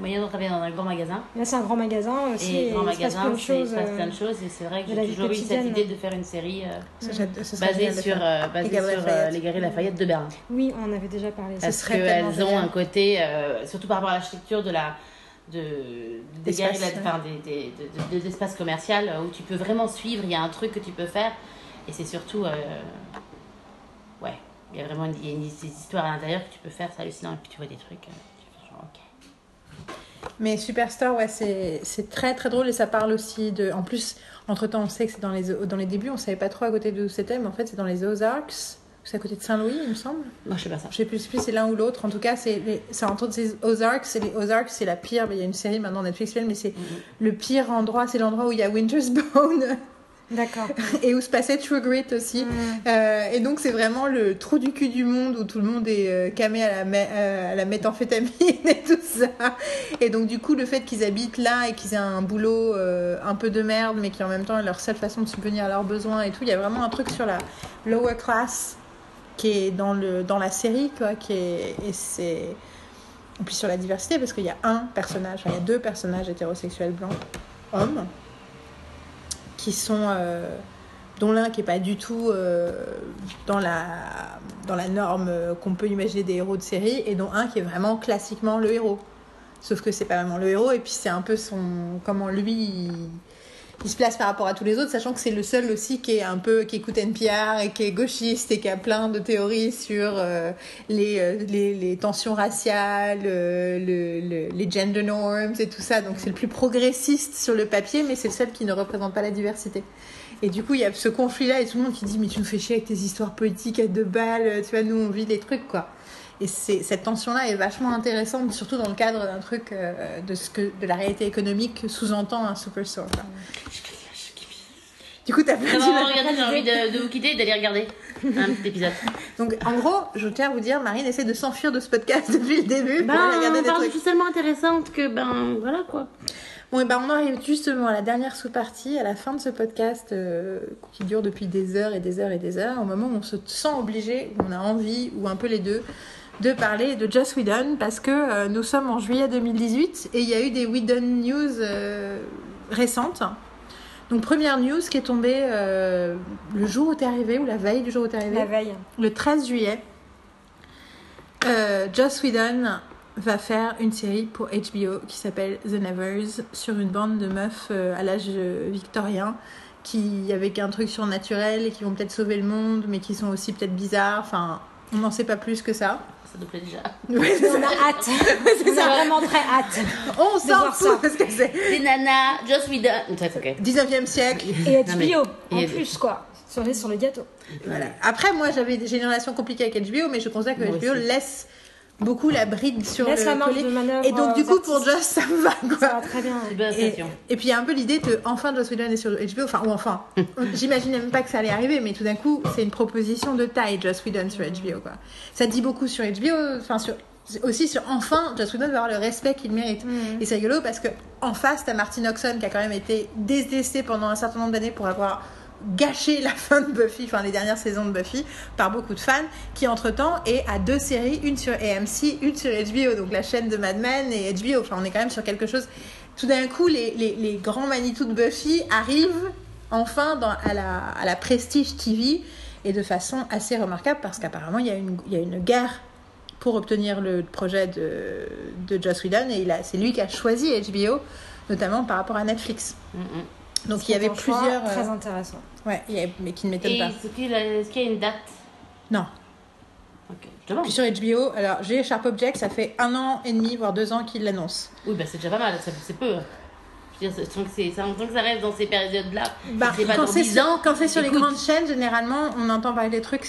S3: Moyen de travailler dans un grand magasin.
S2: Là, c'est un grand magasin aussi.
S3: Et
S2: Et,
S3: grand
S2: il se passe
S3: magasin,
S2: plein de
S3: c'est- il
S2: choses.
S3: se passe
S2: euh,
S3: plein de choses. Et c'est vrai que j'ai toujours eu cette idée de faire une série euh,
S1: Ça,
S3: basée sur, euh, basée
S1: Les
S3: sur euh, les Galeries Lafayette de Berlin.
S2: Oui, on en avait déjà parlé.
S3: Parce qu'elles ont un côté, euh, surtout par rapport à l'architecture de la. De, des galeries, enfin, des, des, de- de- d'espace commercial euh, où tu peux vraiment suivre, il y a un truc que tu peux faire. Et c'est surtout. euh, ouais, il y a vraiment une, il y a une- des histoires à l'intérieur que tu peux faire, c'est hallucinant. Et puis tu vois des trucs. euh, tu fais genre, ok.
S1: Mais Superstar, ouais, c'est très très drôle et ça parle aussi de. En plus, entre temps, on sait que c'est dans les, dans les débuts, on savait pas trop à côté d'où c'était, mais en fait, c'est dans les Ozarks. C'est à côté de Saint-Louis, il me semble.
S3: Moi, je sais pas ça.
S1: Je sais plus, je sais plus si c'est l'un ou l'autre. En tout cas, c'est les- entre ces Ozarks. C'est les Ozarks, c'est la pire. Il y a une série maintenant Netflix, mais c'est le pire endroit. C'est l'endroit où il y a Winter's Bone
S2: D'accord.
S1: et où se passait True Grit aussi. Euh, et donc c'est vraiment le trou du cul du monde où tout le monde est euh, camé à la, euh, à la méthamphétamine et tout ça. Et donc du coup le fait qu'ils habitent là et qu'ils aient un boulot euh, un peu de merde mais qui en même temps est leur seule façon de subvenir à leurs besoins et tout, il y a vraiment un truc sur la lower class qui est dans, le, dans la série quoi, qui est, et c'est... Et puis sur la diversité parce qu'il y a un personnage, enfin, il y a deux personnages hétérosexuels blancs, hommes, qui sont... euh, dont l'un qui est pas du tout euh, dans la dans la norme euh, qu'on peut imaginer des héros de série et dont un qui est vraiment classiquement le héros. Sauf que c'est pas vraiment le héros et puis c'est un peu son comment lui il se place par rapport à tous les autres sachant que c'est le seul aussi qui est un peu qui écoute NPR et qui est gauchiste et qui a plein de théories sur euh, les, euh, les, les tensions raciales euh, le, le- les gender norms et tout ça donc c'est le plus progressiste sur le papier mais c'est le seul qui ne représente pas la diversité et du coup, il y a ce conflit-là et tout le monde qui dit Mais tu nous fais chier avec tes histoires politiques à deux balles, tu vois, nous on vit des trucs quoi. Et c'est, cette tension-là est vachement intéressante, surtout dans le cadre d'un truc euh, de, ce que, de la réalité économique que sous-entend un superstore. quoi. Du coup, t'as perdu.
S3: Vraiment,
S1: la-
S3: regardez, j'ai envie de, de vous quitter et d'aller regarder un petit épisode.
S1: Donc, en gros, je tiens à vous dire, Marine essaie de s'enfuir de ce podcast depuis le début pour
S3: Ben,
S1: aller regarder des
S3: parce que
S1: trucs.
S3: je suis tellement intéressante que, ben, voilà quoi.
S1: Bon, et ben on arrive justement à la dernière sous-partie, à la fin de ce podcast euh, qui dure depuis des heures et des heures et des heures, au moment où on se sent obligé, où on a envie, ou un peu les deux, de parler de Joss Whedon, parce que euh, nous sommes en juillet 2018 et il y a eu des Whedon News euh, récentes. Donc, première news qui est tombée euh, le jour où t'es arrivé, ou la veille du jour où t'es arrivé?
S2: La veille.
S1: le 13 juillet, Joss Whedon va faire une série pour HBO qui s'appelle The Nevers sur une bande de meufs à l'âge victorien qui avec un truc surnaturel et qui vont peut-être sauver le monde mais qui sont aussi peut-être bizarres. Enfin, on n'en sait pas plus que ça.
S3: Ça nous plaît déjà.
S2: On a hâte. On a vraiment très hâte.
S1: On s'en
S2: voir
S1: fout
S2: ça.
S1: parce que c'est
S3: Des nanas, Joss Whedon. Ça, c'est ok.
S1: 19e siècle.
S2: Et
S3: mais-
S2: HBO, en
S3: et-
S2: plus, quoi. Sur les, sur le gâteau.
S1: Voilà. Après, moi, j'avais j'ai une relation compliquée avec HBO, mais je considère que
S3: Moi
S1: HBO
S3: aussi.
S1: laisse beaucoup la bride sur
S2: Laisse
S1: le
S2: la marge
S1: collet.
S2: de manœuvre.
S1: Et donc, du
S2: aux
S1: coup, pour. Joss, ça me va, quoi.
S2: Ça va très bien.
S3: Une bonne
S1: Et, puis il y a un peu l'idée de enfin Joss Whedon est sur HBO, enfin ou enfin, j'imaginais même pas que ça allait arriver, mais tout d'un coup c'est une proposition de taille Joss Whedon sur HBO quoi. Ça dit beaucoup sur HBO, enfin sur aussi sur enfin Joss Whedon va avoir le respect qu'il mérite.
S2: Mhm.
S1: Et c'est rigolo parce que en face t'as Martin Oxon qui a quand même été détesté pendant un certain nombre d'années pour avoir gâché la fin de Buffy, enfin les dernières saisons de Buffy par beaucoup de fans, qui entre-temps est à deux séries, une sur AMC, une sur HBO, donc la chaîne de Mad Men et HBO. Enfin on est quand même sur quelque chose. Tout d'un coup les, les, les grands Manitou de Buffy arrivent enfin à, la, à la Prestige TV et de façon assez remarquable parce qu'apparemment il y, a une- il y a une guerre pour obtenir le projet de, de Joss Whedon et c'est lui qui a choisi HBO notamment par rapport à Netflix.
S3: Mm, mm.
S1: Donc il y avait
S2: choix
S1: plusieurs... euh,
S2: Très intéressant.
S1: Ouais, il y avait- mais qui ne m'étonne pas.
S3: est-ce qu'il a- est-ce qu'il y a une date?
S1: Non.
S3: Ok, je demande.
S1: Puis sur HBO, alors j'ai Sharp Object, ça fait un an et demi, voire deux ans qu'il l'annonce.
S3: Oui, bah c'est déjà pas mal, ça- c'est peu. Je veux dire, tant que, c'est, tant que ça reste dans ces périodes-là,
S1: Bah, quand c'est
S3: 10
S1: sur,
S3: ans.
S1: quand c'est sur les grandes chaînes, généralement, on entend parler des trucs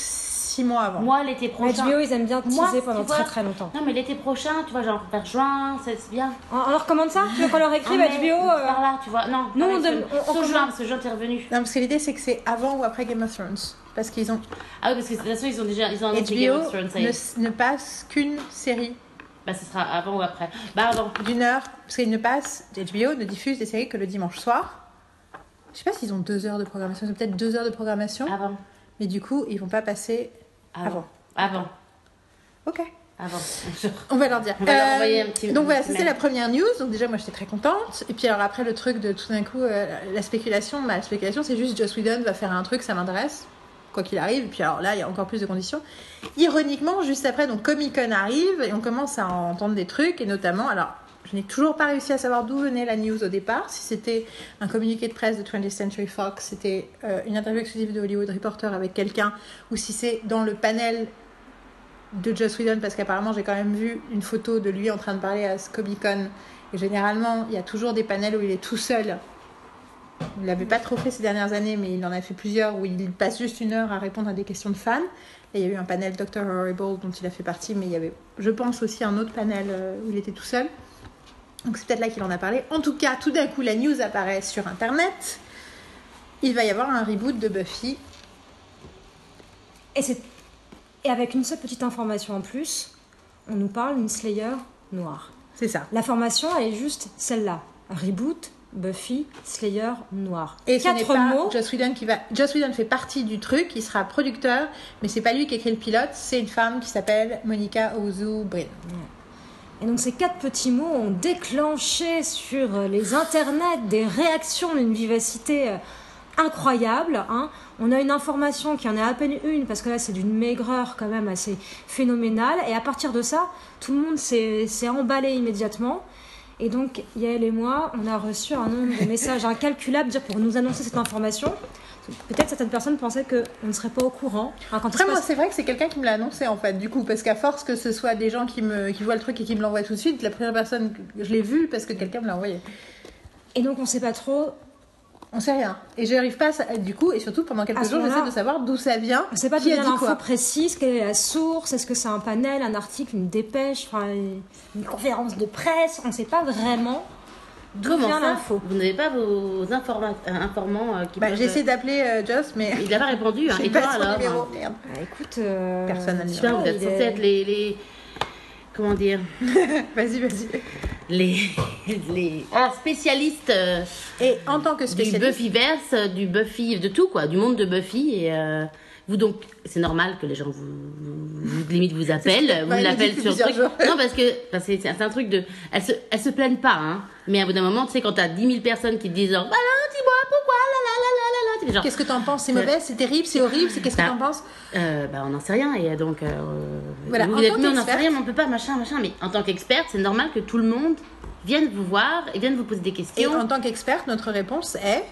S1: six mois avant.
S3: Moi, l'été prochain.
S2: HBO, ils aiment bien teaser pendant
S3: vois,
S2: très très longtemps.
S3: Non, mais l'été prochain, tu vois, genre vers juin, c'est c'est bien.
S2: On, on leur commande ça Tu veux qu'on leur écrive HBO euh,
S3: Par là, tu vois. Non,
S2: Nous,
S3: pas
S2: on
S3: juin, parce que juin, t'es revenu.
S1: Non, parce que l'idée c'est que c'est avant ou après Game of Thrones. Parce qu'ils ont
S3: Ah oui, parce que de toute façon, ils ont déjà ils ont Game
S1: HBO
S3: of Thrones,
S1: ne, ne passe qu'une série
S3: Bah, ce sera avant ou après. Bah, avant.
S1: d'une heure. Parce qu'ils ne passent, HBO ne diffuse des séries que le dimanche soir. Je sais pas s'ils ont deux heures de programmation, ils ont peut-être deux heures de programmation,
S3: Avant.
S1: mais du coup ils vont pas passer
S3: Avant. Avant.
S1: Ok.
S3: Avant.
S1: On va leur dire.
S3: On va leur envoyer un petit-
S1: donc voilà, ça c'est la première news. Donc déjà, moi j'étais très contente. Et puis alors après, le truc de tout d'un coup, euh, la spéculation, bah, la spéculation, c'est juste Joss Whedon va faire un truc, ça m'intéresse, quoi qu'il arrive. Et puis alors là, il y a encore plus de conditions. Ironiquement, juste après, donc Comic Con arrive et on commence à entendre des trucs, et notamment, alors. Je n'ai toujours pas réussi à savoir d'où venait la news au départ. Si c'était un communiqué de presse de 20th Century Fox, c'était euh, une interview exclusive de Hollywood Reporter avec quelqu'un, ou si c'est dans le panel de Joss Whedon parce qu'apparemment j'ai quand même vu une photo de lui en train de parler à ce Comic Con. Et généralement il y a toujours des panels où il est tout seul. Il l'avait pas trop fait ces dernières années mais il en a fait plusieurs où il passe juste une heure à répondre à des questions de fans. Et il y a eu un panel Dr Horrible dont il a fait partie mais il y avait je pense aussi un autre panel euh, où il était tout seul donc c'est peut-être là qu'il en a parlé en tout cas tout d'un coup la news apparaît sur internet il va y avoir un reboot de Buffy
S2: Et, avec une seule petite information en plus, on nous parle d'une Slayer noire.
S1: c'est ça
S2: L'information, elle est juste celle-là. Reboot, Buffy, Slayer noire.
S1: Et ce
S2: Quatre
S1: pas
S2: mots.
S1: Joss Whedon qui va. Joss Whedon fait partie du truc, il sera producteur, mais c'est pas lui qui écrit le pilote, c'est une femme qui s'appelle Monica Ozu Brin.
S2: Et donc ces quatre petits mots ont déclenché sur euh, les internets des réactions d'une vivacité euh, incroyable. hein. On a une information qui en est à peine une, parce que là c'est d'une maigreur quand même assez phénoménale. Et à partir de ça, tout le monde s'est emballé immédiatement. Et donc Yael et moi, on a reçu un nombre de messages incalculables pour nous annoncer cette information. Peut-être certaines personnes pensaient qu'on ne serait pas au courant. hein, quand il se
S1: Après, moi,
S2: passe-
S1: c'est vrai que c'est quelqu'un qui me l'a annoncé en fait, du coup, parce qu'à force que ce soit des gens qui, me, qui voient le truc et qui me l'envoient tout de suite, la première personne, que je l'ai vue parce que quelqu'un me l'a envoyé.
S2: Et donc on ne sait pas trop
S1: On sait rien. Et j'arrive pas, à- du coup, et surtout pendant quelques jours, j'essaie de savoir d'où ça vient.
S2: On ne sait pas
S1: qui
S2: d'où
S1: a
S2: vient l'info
S1: quoi.
S2: précise, quelle est la source, est-ce que c'est un panel, un article, une dépêche, une conférence de presse, on ne sait pas vraiment
S3: Comment ça
S2: l'info
S3: Vous n'avez pas vos informa- euh, informans euh, qui
S1: Bah,
S3: peuvent-
S1: j'ai essayé d'appeler euh, Joss, mais
S3: Il n'a pas répondu. Hein.
S1: j'ai
S3: Et toi
S1: pas son
S3: alors
S1: numéro. Merde.
S2: Ah, Écoute, euh,
S1: Personne n'a le
S3: Je sais pas, vous
S2: il
S3: êtes
S2: est-
S3: être les, les. Comment dire
S1: Vas-y, vas-y.
S3: Les, les ah, spécialistes euh,
S1: Et en tant que
S3: du
S1: spécialiste,
S3: Buffyverse, euh, du Buffy, de tout quoi, du monde de Buffy. Et euh, vous donc, c'est normal que les gens vous, vous limite vous appellent, vous
S1: Bah,
S3: l'appellent sur truc. Non parce que parce que c'est un truc de, elles se, elles se plaignent pas, hein. Mais à bout d'un moment, tu sais, quand t'as 10 000 personnes qui te disent, genre, voilà, dis-moi pourquoi, la la la, tu fais genre,
S1: qu'est-ce que t'en penses? C'est mauvais, c'est terrible, c'est horrible, c'est qu'est-ce que
S3: Bah,
S1: t'en penses?
S3: Euh, bah, on n'en sait rien et donc euh,
S1: Voilà,
S3: vous
S1: en
S3: êtes mais on n'en sait rien mais on peut pas machin machin. Mais en tant qu'experte c'est normal que tout le monde vienne vous voir et vienne vous poser des
S1: Et
S3: questions.
S1: en tant qu'experte, notre réponse est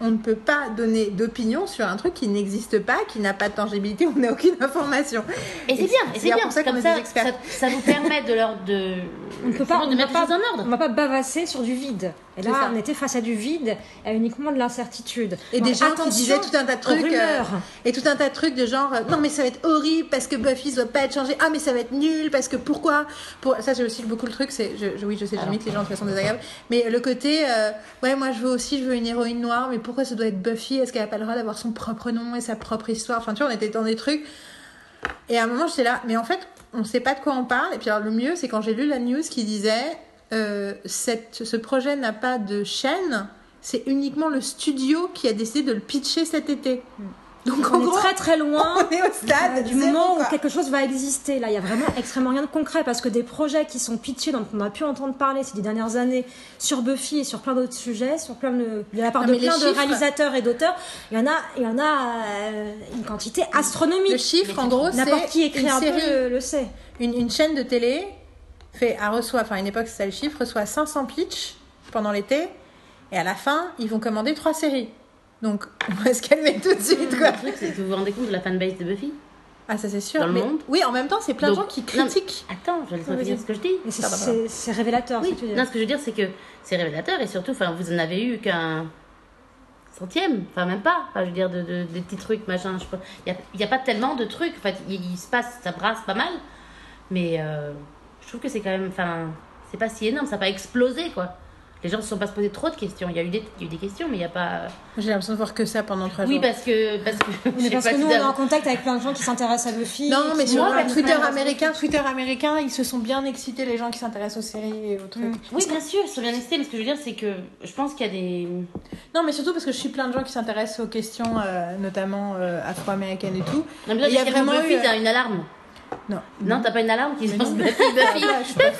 S1: on ne peut pas donner d'opinion sur un truc qui n'existe pas, qui n'a pas de tangibilité, on n'a aucune information.
S3: et c'est bien et c'est bien
S1: pour ça qu'on est
S3: ça,
S1: des experts.
S3: ça ça vous permet de leur de
S2: On ne peut pas, on ne pas,
S3: en
S2: on
S3: ordre
S2: va pas bavasser sur du vide. Et là, on était face à du vide, à uniquement de l'incertitude.
S1: Et
S2: Donc,
S1: des gens qui disaient tout un tas de trucs. euh, et tout un tas de trucs de genre, euh, non mais ça va être horrible parce que Buffy ne doit pas être changé. Ah mais ça va être nul parce que pourquoi? Pour... Ça j'ai aussi beaucoup le truc, c'est, je, je- oui je sais, j'imite les gens de façon désagréable. Mais le côté, euh, ouais moi je veux aussi, je veux une héroïne noire, mais pourquoi ça doit être Buffy? Est-ce qu'elle a pas le droit d'avoir son propre nom et sa propre histoire? Enfin tu vois, on était dans des trucs. Et à un moment j'étais là, mais en fait on sait pas de quoi on parle. Et puis alors le mieux c'est quand j'ai lu la news qui disait, euh, cette, ce projet n'a pas de chaîne. C'est uniquement le studio qui a décidé de le pitcher cet été. Donc en
S2: On est
S1: gros,
S2: très très loin
S1: on est au stade
S2: du moment
S1: quoi.
S2: où quelque chose va exister. Là, il y a vraiment extrêmement rien de concret parce que des projets qui sont pitchés, dont on a pu entendre parler ces dix dernières années sur Buffy et sur plein d'autres sujets, sur plein de, de la part
S1: Non,
S2: de plein de réalisateurs et d'auteurs, il y en a, il y en a euh, une quantité
S1: Le
S2: astronomique.
S1: chiffre, en gros, c'est
S2: N'importe qui écrit
S1: une
S2: un peu
S1: série,
S2: le, le sait.
S1: une, une chaîne de télé fait, à reçoit, enfin à une époque c'était le chiffre, reçoit 500 pitchs pendant l'été, et à la fin, ils vont commander trois séries. Donc, on va se calmer tout de suite, quoi.
S3: le truc c'est que vous vous rendez compte de la fanbase de Buffy
S1: Ah, ça c'est sûr.
S3: Dans le
S1: mais-
S3: monde
S1: Oui, en même temps, c'est plein de gens qui
S3: non,
S1: critiquent.
S3: attends je vais finir ce que je dis
S2: c'est- révélateur.
S3: oui
S2: veux.
S3: non ce que je veux dire c'est que c'est révélateur et surtout enfin vous en avez eu qu'un centième enfin même pas enfin je veux dire de, de- des petits trucs machin je il y a, pas tellement de trucs en fait il, il se passe ça brasse pas mal mais euh, je trouve que c'est quand même enfin c'est pas si énorme ça n'a pas explosé quoi les gens ne se sont pas se poser trop de questions il y a eu des, il y a eu des questions mais il y a pas
S1: J'ai l'impression de voir que ça pendant trois
S3: oui
S1: jours.
S3: parce que parce que
S2: Mais parce que
S3: si
S2: nous, on est en contact avec plein de gens qui s'intéressent à Buffy.
S1: Non,
S2: et
S1: mais sur Twitter américain, Twitter américain, ils se sont bien excités, les gens qui s'intéressent aux séries et aux trucs.
S2: Mm.
S3: oui bien sûr ils sont bien excités mais ce que je veux dire c'est que je pense qu'il y a des
S1: Non, mais surtout parce que je suis plein de gens qui s'intéressent aux questions, euh, notamment euh, afro-américaines et tout.
S3: non, mais là,
S1: Il y a
S3: dès qu'il
S1: vraiment
S3: Buffy
S1: eu,
S3: t'as une alarme
S1: Non.
S3: non t'as pas une alarme qui
S1: Mais
S3: lance. Buffy Buffy
S1: Ah, je suis pas.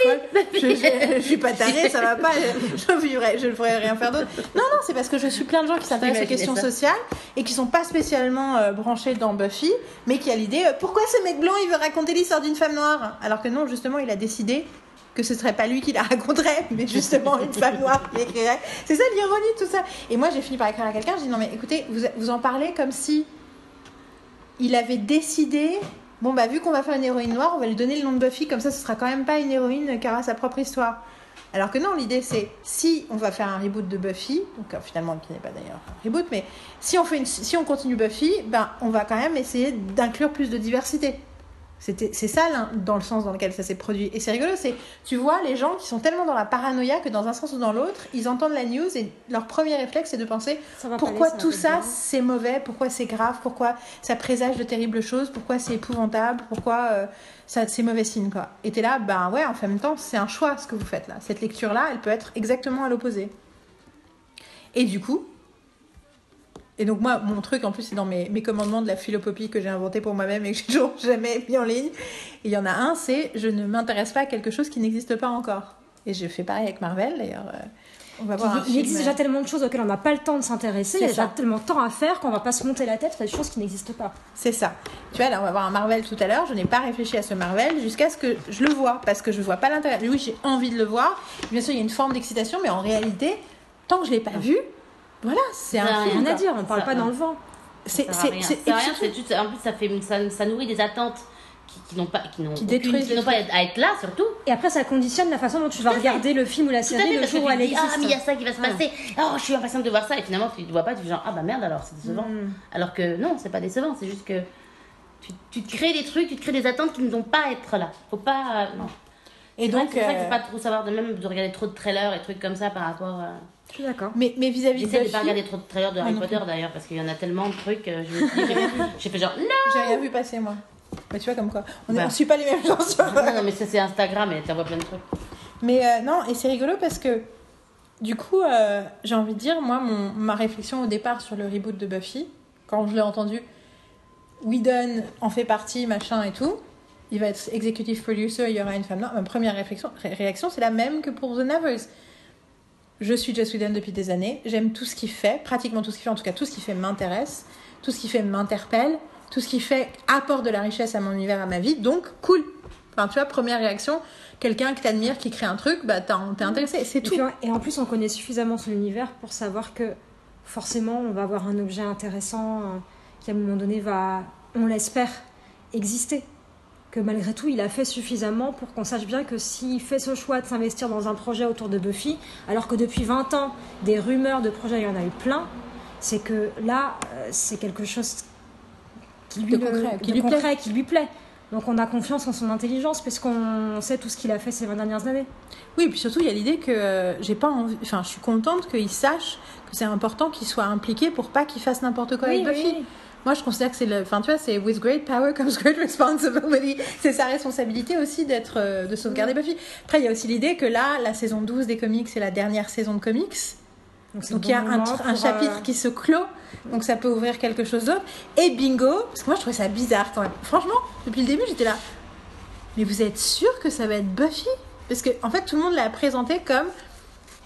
S1: Je, suis tarée, ça va pas. Je, je, vivrai- je ne pourrais rien faire d'autre. Non, non, c'est parce que je suis plein de gens qui s'intéressent aux questions
S3: ça.
S1: sociales et qui sont pas spécialement euh, branchés dans Buffy, mais qui a l'idée euh, pourquoi ce mec blanc il veut raconter l'histoire d'une femme noire? Alors que non, justement, il a décidé que ce serait pas lui qui la raconterait, mais justement une femme noire qui l'écrirait. C'est ça l'ironie de tout ça. Et moi, j'ai fini par écrire à quelqu'un. Je dis non, mais écoutez, vous, vous en parlez comme si il avait décidé. Bon, bah, vu qu'on va faire une héroïne noire, on va lui donner le nom de Buffy, comme ça, ce sera quand même pas une héroïne qui aura sa propre histoire. Alors que non, l'idée c'est si on va faire un reboot de Buffy, donc euh, finalement qui n'est pas d'ailleurs un reboot, mais si on, fait si on continue Buffy, ben, on va quand même essayer d'inclure plus de diversité. C'était- C'est ça dans le sens dans lequel ça s'est produit. Et c'est rigolo, c'est tu vois les gens qui sont tellement dans la paranoïa que dans un sens ou dans l'autre, ils entendent la news et leur premier réflexe c'est de penser
S2: Ça
S1: pourquoi
S2: aller,
S1: tout ça c'est mauvais, pourquoi c'est grave, pourquoi ça présage de terribles choses, pourquoi c'est épouvantable, pourquoi euh, ça c'est mauvais signe quoi? Et t'es là, ben ouais, en même temps c'est un choix ce que vous faites là. Cette lecture là, elle peut être exactement à l'opposé. Et du coup, et donc moi mon truc en plus c'est dans mes, mes commandements de la philopopie que j'ai inventé pour moi-même et que j'ai toujours jamais mis en ligne. Et il y en a un, c'est je ne m'intéresse pas à quelque chose qui n'existe pas encore. Et je fais pareil avec Marvel d'ailleurs. euh, On va voir
S2: Il,
S1: film,
S2: existe
S1: euh,
S2: déjà tellement de choses auxquelles on n'a pas le temps de s'intéresser, il y a déjà tellement de temps à faire qu'on va pas se monter la tête sur des choses qui n'existent pas.
S1: C'est ça. Tu vois, là, on va voir un Marvel tout à l'heure. Je n'ai pas réfléchi à ce Marvel jusqu'à ce que je le vois, parce que je vois pas l'intérêt. Oui, j'ai envie de le voir. Bien sûr, il y a une forme d'excitation, mais en réalité, tant que je l'ai pas vu, voilà, c'est un
S3: Ça
S1: film.
S2: Rien à dire, on parle
S3: Ça-
S2: pas dans le vent.
S1: C'est,
S3: Ça rien. Ça rien, juste- en plus, ça, fait, ça, ça nourrit des attentes qui, qui n'ont pas, qui n'ont, pas à être là, surtout.
S2: Et après, ça conditionne la façon dont tu vas
S3: fait.
S2: regarder le film ou la série
S3: fait,
S2: le jour où elle
S3: dis,
S2: existe.
S3: ah, mais il y a ça qui va se passer. Oh, je suis impatiente de voir ça. Et finalement, tu ne vois pas, tu fais genre, ah bah merde alors, c'est décevant.
S2: Mm.
S3: Alors que non, c'est pas décevant, c'est juste que tu, tu te crées des trucs, tu te crées des attentes qui ne vont pas être là. Faut pas. euh, non.
S1: Et
S3: C'est vrai
S1: donc,
S3: que c'est ça
S1: euh,
S3: pas trop savoir de même de regarder trop de trailers et trucs comme ça par rapport. à-
S2: Je suis d'accord.
S1: mais, mais vis-à-vis de
S3: J'essaie de
S1: Buffy,
S3: pas regarder trop de trailers de
S1: Moi
S3: Harry
S1: non
S3: Potter d'ailleurs parce qu'il y en a tellement de trucs. euh, je me suis dit, j'ai fait- genre non.
S1: j'ai rien vu passer moi. Bah, tu vois comme quoi, on ne
S3: Bah.
S1: suit pas les mêmes gens sur
S3: non, non, mais ça c'est Instagram et t'as vois plein de trucs.
S1: Mais euh, non, et c'est rigolo parce que du coup, euh, j'ai envie de dire, moi, mon, ma réflexion au départ sur le reboot de Buffy, quand je l'ai entendu, Whedon en fait partie, machin et tout, il va être executive producer, il y aura une femme. Non, ma première réflexion, ré- réaction, c'est la même que pour The Nevers. Je suis Joss Whedon depuis des années, j'aime tout ce qu'il fait, pratiquement tout ce qu'il fait, en tout cas tout ce qu'il fait m'intéresse, tout ce qu'il fait m'interpelle, tout ce qu'il fait apporte de la richesse à mon univers, à ma vie, donc cool. Enfin, tu vois, première réaction, quelqu'un que t'admires, qui crée un truc, bah t'es intéressé, c'est
S2: Et,
S1: tout.
S2: et en plus, on connaît suffisamment son univers pour savoir que forcément, on va avoir un objet intéressant euh, qui, à un moment donné, va, on l'espère, exister. Que malgré tout, il a fait suffisamment pour qu'on sache bien que s'il fait ce choix de s'investir dans un projet autour de Buffy, alors que depuis 20 ans, des rumeurs de projets, il y en a eu plein, c'est que là, euh, c'est quelque chose qui lui,
S1: De
S2: le-
S1: concret, qui
S2: de
S1: lui plaît.
S2: concret, qui lui plaît. Donc on a confiance en son intelligence puisqu'on sait tout ce qu'il a fait ces 20 dernières années.
S1: Oui, puis surtout, il y a l'idée que euh, j'ai pas envie. Enfin, je suis contente qu'il sache que c'est important qu'il soit impliqué pour pas qu'il fasse n'importe quoi avec Buffy. Moi, je considère que c'est le. Enfin, tu vois, c'est with great power comes great responsibility. C'est sa responsabilité aussi d'être, euh, de sauvegarder Buffy. Après, il y a aussi l'idée que là, la saison 12 des comics, c'est la dernière saison de comics. Donc il y a un, chapitre
S2: euh,
S1: qui se clôt, donc ça peut ouvrir quelque chose d'autre. Et bingo, parce que moi je trouvais ça bizarre quand même. Franchement, depuis le début j'étais là. Mais vous êtes sûr que ça va être Buffy? Parce que en fait tout le monde l'a présenté comme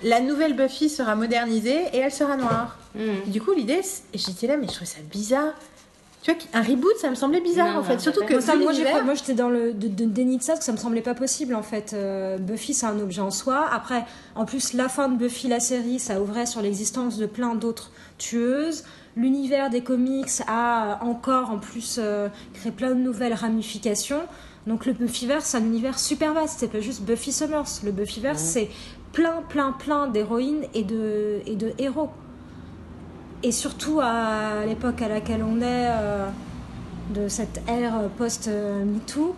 S1: la nouvelle Buffy sera modernisée et elle sera noire.
S3: Hmm.
S1: Et du coup l'idée, j'étais là mais je trouvais ça bizarre. Tu vois, un reboot ça me semblait bizarre
S3: Non,
S1: en fait,
S3: non,
S1: surtout que
S2: Moi, ça, moi, j'étais dans le de, de- déni de ça parce que ça me semblait pas possible en fait. Euh, Buffy c'est un objet en soi. Après, en plus, la fin de Buffy la série, ça ouvrait sur l'existence de plein d'autres tueuses. L'univers des comics a encore en plus euh, créé plein de nouvelles ramifications. Donc le Buffyverse, c'est un univers super vaste. C'est pas juste Buffy Summers. Le Buffyverse, c'est plein, plein, plein d'héroïnes et de, et de héros. Et surtout à l'époque à laquelle on est, euh, de cette ère post-MeToo,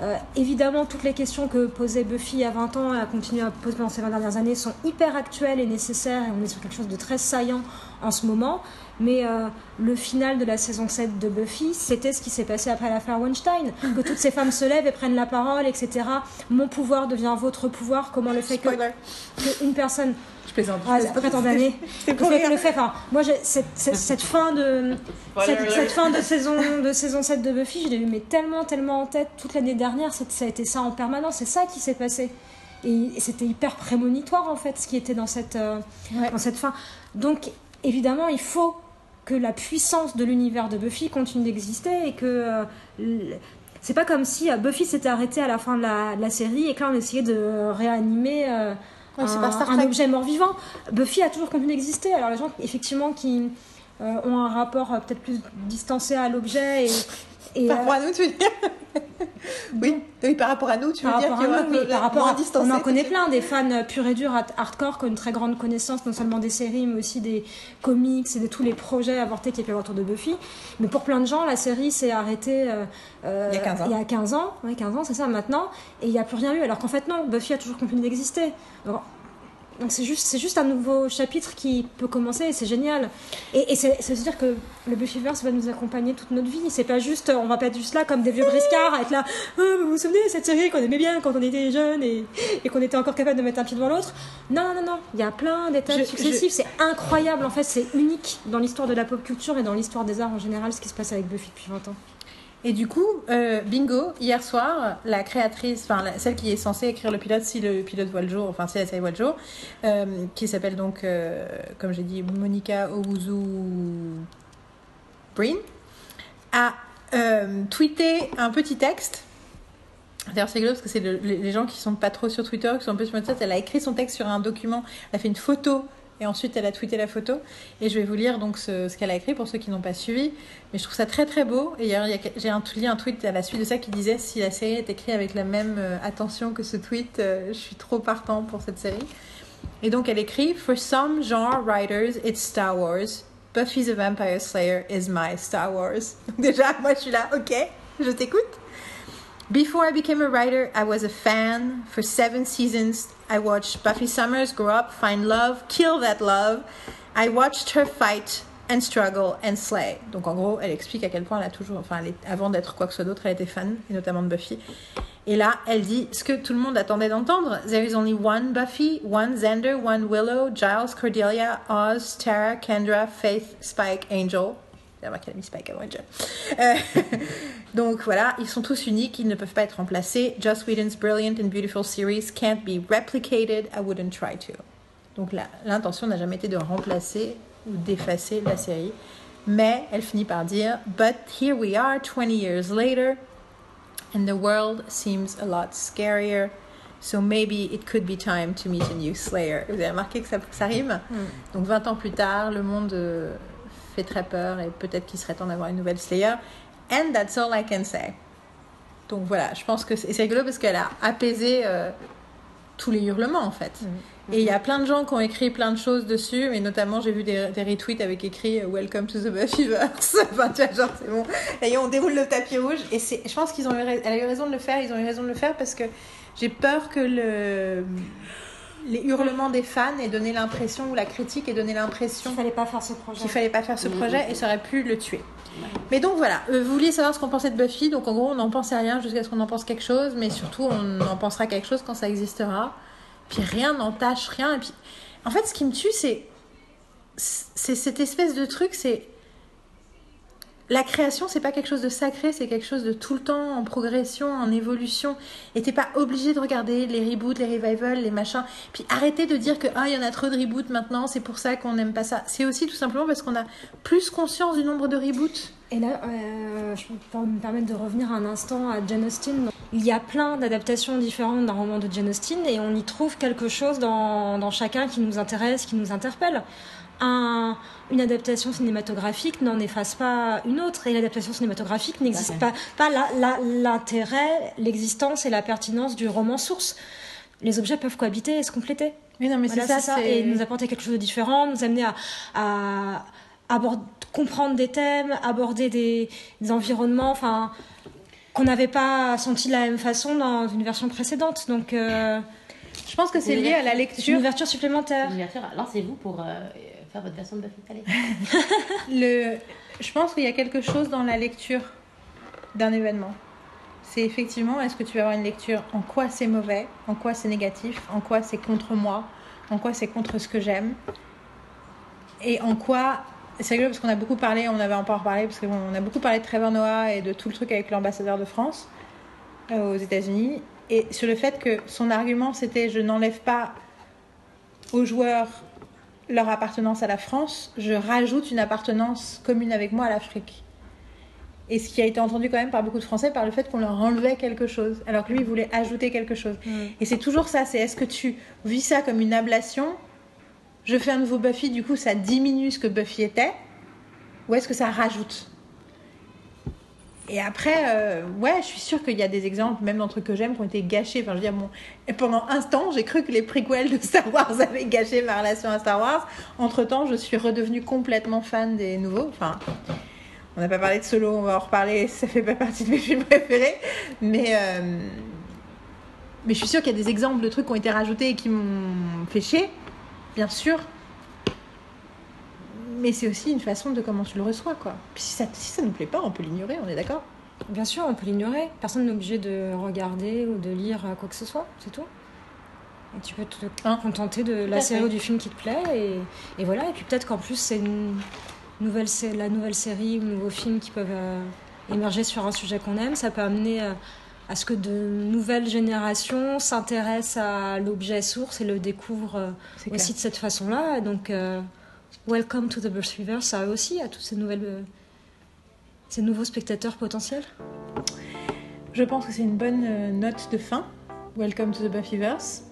S2: euh, évidemment, toutes les questions que posait Buffy à 20 ans et a continué à poser pendant ces 20 dernières années sont hyper actuelles et nécessaires, et on est sur quelque chose de très saillant en ce moment. Mais euh, le final de la saison 7 de Buffy, c'était ce qui s'est passé après l'affaire Weinstein. Que toutes ces femmes se lèvent et prennent la parole, etc. Mon pouvoir devient votre pouvoir. Comment le fait que, que une personne
S1: Je plaisante.
S2: ah, après tant d'années.
S1: C'est
S2: Le
S1: pour
S2: fait,
S1: rire.
S2: le fait, enfin, moi, j'ai- cette, cette, cette fin de cette, cette fin de saison de saison 7 de Buffy, je l'ai eu mais tellement, tellement en tête toute l'année dernière. Ça a été ça en permanence. C'est ça qui s'est passé. Et, et c'était hyper prémonitoire en fait, ce qui était dans cette euh,
S1: Ouais.
S2: dans cette fin. Donc, évidemment, il faut que la puissance de l'univers de Buffy continue d'exister et que euh, c'est pas comme si euh, Buffy s'était arrêtée à la fin de la, de la série et que là on essayait de réanimer euh,
S1: Ouais,
S2: un,
S1: pas
S2: objet mort-vivant. Buffy a toujours continué d'exister. Alors les gens effectivement qui euh, ont un rapport euh, peut-être plus distancé à l'objet et, et,
S1: à nous, tu oui. oui, par rapport à nous, tu veux
S2: par
S1: dire qu'il y
S2: oui, par rapport à, on en connaît plein des fans euh, purs et durs hard- hardcore qui ont une très grande connaissance non seulement des séries mais aussi des comics et de tous les projets avortés qu'il y a autour de Buffy mais pour plein de gens la série s'est arrêtée euh, euh,
S1: Il y a 15 ans.
S2: il y a 15 ans, ouais, 15 ans c'est ça maintenant et il n'y a plus rien eu alors qu'en fait non Buffy a toujours continué d'exister donc c'est juste, c'est juste un nouveau chapitre qui peut commencer et c'est génial. Et, et c'est, c'est se dire que le Buffyverse va nous accompagner toute notre vie. C'est pas juste, on va pas être juste là comme des vieux briscards à être là. Ah, vous vous souvenez de cette série qu'on aimait bien quand on était jeunes et, et qu'on était encore capable de mettre un pied devant l'autre? Non, non, non. Il y a plein d'étapes
S1: Je-
S2: successives. C'est incroyable en fait. C'est unique dans l'histoire de la pop culture et dans l'histoire des arts en général ce qui se passe avec Buffy depuis 20 ans.
S1: Et du coup, euh, bingo, hier soir, la créatrice, enfin celle qui est censée écrire le pilote, si le pilote voit le jour, enfin si la série voit le jour, euh, qui s'appelle donc, euh, comme j'ai dit, Monica Owuzu Breen, a tweeté un petit texte. D'ailleurs, c'est rigolo parce que c'est le- les les gens qui sont pas trop sur Twitter, qui sont un peu sur Twitter, elle a écrit son texte sur un document, elle a fait une photo et ensuite elle a tweeté la photo. Et je vais vous lire donc ce, qu'elle a écrit pour ceux qui n'ont pas suivi. Mais je trouve ça très très beau. Et j'ai un, un tweet à la suite de ça qui disait si la série est écrite avec la même euh, attention que ce tweet, euh, je suis trop partant pour cette série. Et donc elle écrit For some genre writers, it's Star Wars. Buffy the Vampire Slayer is my Star Wars. Donc déjà, moi je suis là, ok, je t'écoute. Before I became a writer, I was a fan. For seven seasons, I watched Buffy Summers grow up, find love, kill that love. I watched her fight and struggle and slay. Donc en gros, elle explique à quel point elle a toujours, enfin, avant d'être quoi que ce soit d'autre, elle était fan, et notamment de Buffy. Et là, elle dit ce que tout le monde attendait d'entendre. There is only one Buffy, one Xander, one Willow, Giles, Cordelia, Oz, Tara, Kendra, Faith, Spike, Angel. Vrai qu'elle a mis Spike avant Angel. Euh, donc voilà, ils sont tous uniques, ils ne peuvent pas être remplacés. Joss Whedon's brilliant and beautiful series can't be replicated. I wouldn't try to. Donc là, l'intention n'a jamais été de remplacer ou d'effacer la série. Mais elle finit par dire But here we are 20 years later, and the world seems a lot scarier. So maybe it could be time to meet a new Slayer. Vous avez remarqué que ça, ça rime? Donc 20 ans plus tard, le monde euh, fait très peur et peut-être qu'il serait temps d'avoir une nouvelle Slayer. And that's all I can say. Donc voilà, je pense que c'est c'est rigolo parce qu'elle a apaisé euh, tous les hurlements en fait. Et il y a plein de gens qui ont écrit plein de choses dessus, mais notamment j'ai vu des, des retweets avec écrit euh, Welcome to the Buffyverse. enfin, tu vois, genre c'est bon. Et on déroule le tapis rouge. Et c'est, je pense qu'ils ont eu, rais- elle a eu raison de le faire. Ils ont eu raison de le faire parce que j'ai peur que le, les hurlements des fans aient donné l'impression ou la critique ait donné l'impression
S2: Il fallait pas faire ce projet.
S1: qu'il fallait pas faire ce
S3: Mhm.
S1: projet et ça aurait pu le tuer. Mais donc voilà, euh, vous vouliez savoir ce qu'on pensait de Buffy, donc en gros on n'en pensait rien jusqu'à ce qu'on en pense quelque chose, mais surtout on en pensera quelque chose quand ça existera. Puis rien n'entache rien. Et puis en fait ce qui me tue c'est c'est cette espèce de truc, c'est la création, c'est pas quelque chose de sacré, c'est quelque chose de tout le temps en progression, en évolution. Et t'es pas obligé de regarder les reboots, les revivals, les machins. Puis arrêtez de dire que ah il y en a trop de reboots maintenant, c'est pour ça qu'on n'aime pas ça. C'est aussi tout simplement parce qu'on a plus conscience du nombre de reboots.
S2: Et là, euh, je peux me permettre de revenir un instant à Jane Austen. Il y a plein d'adaptations différentes d'un roman de Jane Austen et on y trouve quelque chose dans, dans chacun qui nous intéresse, qui nous interpelle. Un- une adaptation cinématographique n'en efface pas une autre et l'adaptation cinématographique n'existe pas. Pas l'intérêt, l'existence et la pertinence du roman source. Les objets peuvent cohabiter et se compléter.
S1: Mais non mais
S2: Voilà,
S1: c'est ça,
S2: et nous apporter quelque chose de différent, nous amener à, à abord- comprendre des thèmes, aborder des, des environnements, enfin qu'on n'avait pas senti de la même façon dans une version précédente. Donc euh,
S1: Je pense que c'est lié à la
S2: c'est une
S1: lecture.
S2: ouverture supplémentaire.
S3: Ouverture, lancez-vous pour euh, faire votre version de Buffy. Allez.
S1: Le... Je pense qu'il y a quelque chose dans la lecture d'un événement. C'est effectivement, est-ce que tu vas avoir une lecture en quoi c'est mauvais, en quoi c'est négatif, en quoi c'est contre moi, en quoi c'est contre ce que j'aime, et en quoi. C'est rigolo parce qu'on a beaucoup parlé, on avait un peu en reparlé, parce qu'on a beaucoup parlé de Trevor Noah et de tout le truc avec l'ambassadeur de France euh, aux États-Unis, et sur le fait que son argument c'était je n'enlève pas aux joueurs leur appartenance à la France, je rajoute une appartenance commune avec moi à l'Afrique. Et ce qui a été entendu quand même par beaucoup de Français par le fait qu'on leur enlevait quelque chose, alors que lui il voulait ajouter quelque chose. Et c'est toujours ça, c'est est-ce que tu vis ça comme une ablation? Je fais un nouveau Buffy, du coup ça diminue ce que Buffy était, ou est-ce que ça rajoute? Et après, euh, ouais, je suis sûre qu'il y a des exemples, même dans trucs que j'aime, qui ont été gâchés. Enfin, je veux dire, pendant un temps, j'ai cru que les prequels de Star Wars avaient gâché ma relation à Star Wars. Entre temps, je suis redevenue complètement fan des nouveaux. Enfin, on n'a pas parlé de Solo, on va en reparler. Ça fait pas partie de mes films préférés, mais euh, mais je suis sûre qu'il y a des exemples de trucs qui ont été rajoutés et qui m'ont fait chier, bien sûr. Mais c'est aussi une façon de comment tu le reçois, quoi. Puis si ça, si ça nous plaît pas, on peut l'ignorer, on est d'accord
S2: Bien sûr, on peut l'ignorer. Personne n'est obligé de regarder ou de lire euh, quoi que ce soit, c'est tout. Et tu peux te
S1: Hein
S2: contenter de la série ou du film qui te plaît. Et, et voilà. Et puis peut-être qu'en plus, c'est nouvelle, la nouvelle série ou nouveaux films qui peuvent euh, émerger sur un sujet qu'on aime. Ça peut amener euh, à ce que de nouvelles générations s'intéressent à l'objet source et le découvrent euh, aussi de cette façon-là. Donc, welcome to the Burstweaver, ça aussi, à tous ces nouvelles. euh, ces nouveaux spectateurs potentiels
S1: Je pense que c'est une bonne euh, note de fin. Welcome to the Buffyverse.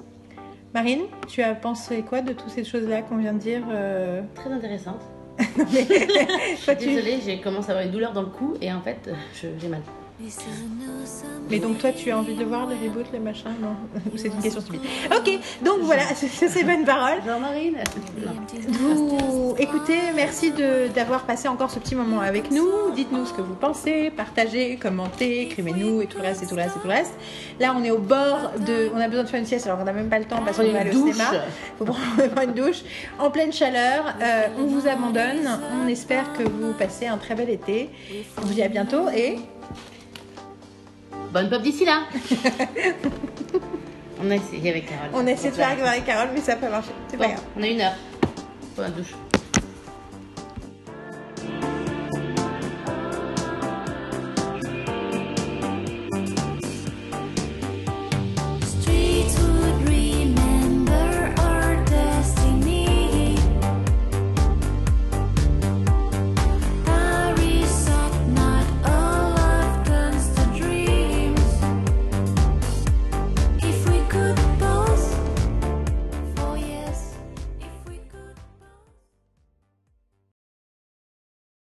S1: Marine, tu as pensé quoi de toutes ces choses-là qu'on vient de dire euh,
S3: Très intéressante.
S1: non, mais-
S3: Désolée, j'ai commencé à avoir une douleur dans le cou et en fait, j'ai mal.
S1: Mais donc toi, tu as envie de voir le reboot, le machin Non c'est une question stupide Ok, donc voilà, c'est ces bonnes paroles.
S3: Jean-Marine
S1: Vous écoutez, merci d'avoir passé encore ce petit moment avec nous. Dites-nous ce que vous pensez, partagez, commentez, écrivez-nous et tout le reste et tout le reste et tout le reste. Là, on est au bord de... On a besoin de faire une sieste alors qu'on n'a même pas le temps parce qu'on va aller au cinéma. faut prendre prendre une douche en pleine chaleur. Euh, on vous abandonne. On espère que vous passez un très bel été. On vous dit à bientôt et
S3: Bonne pop d'ici là On a essayé avec Carole.
S1: on essaie de faire avec Marie-Carole, mais ça n'a pas marché. C'est pas
S3: Bon,
S1: grave.
S3: on a une heure pour la douche.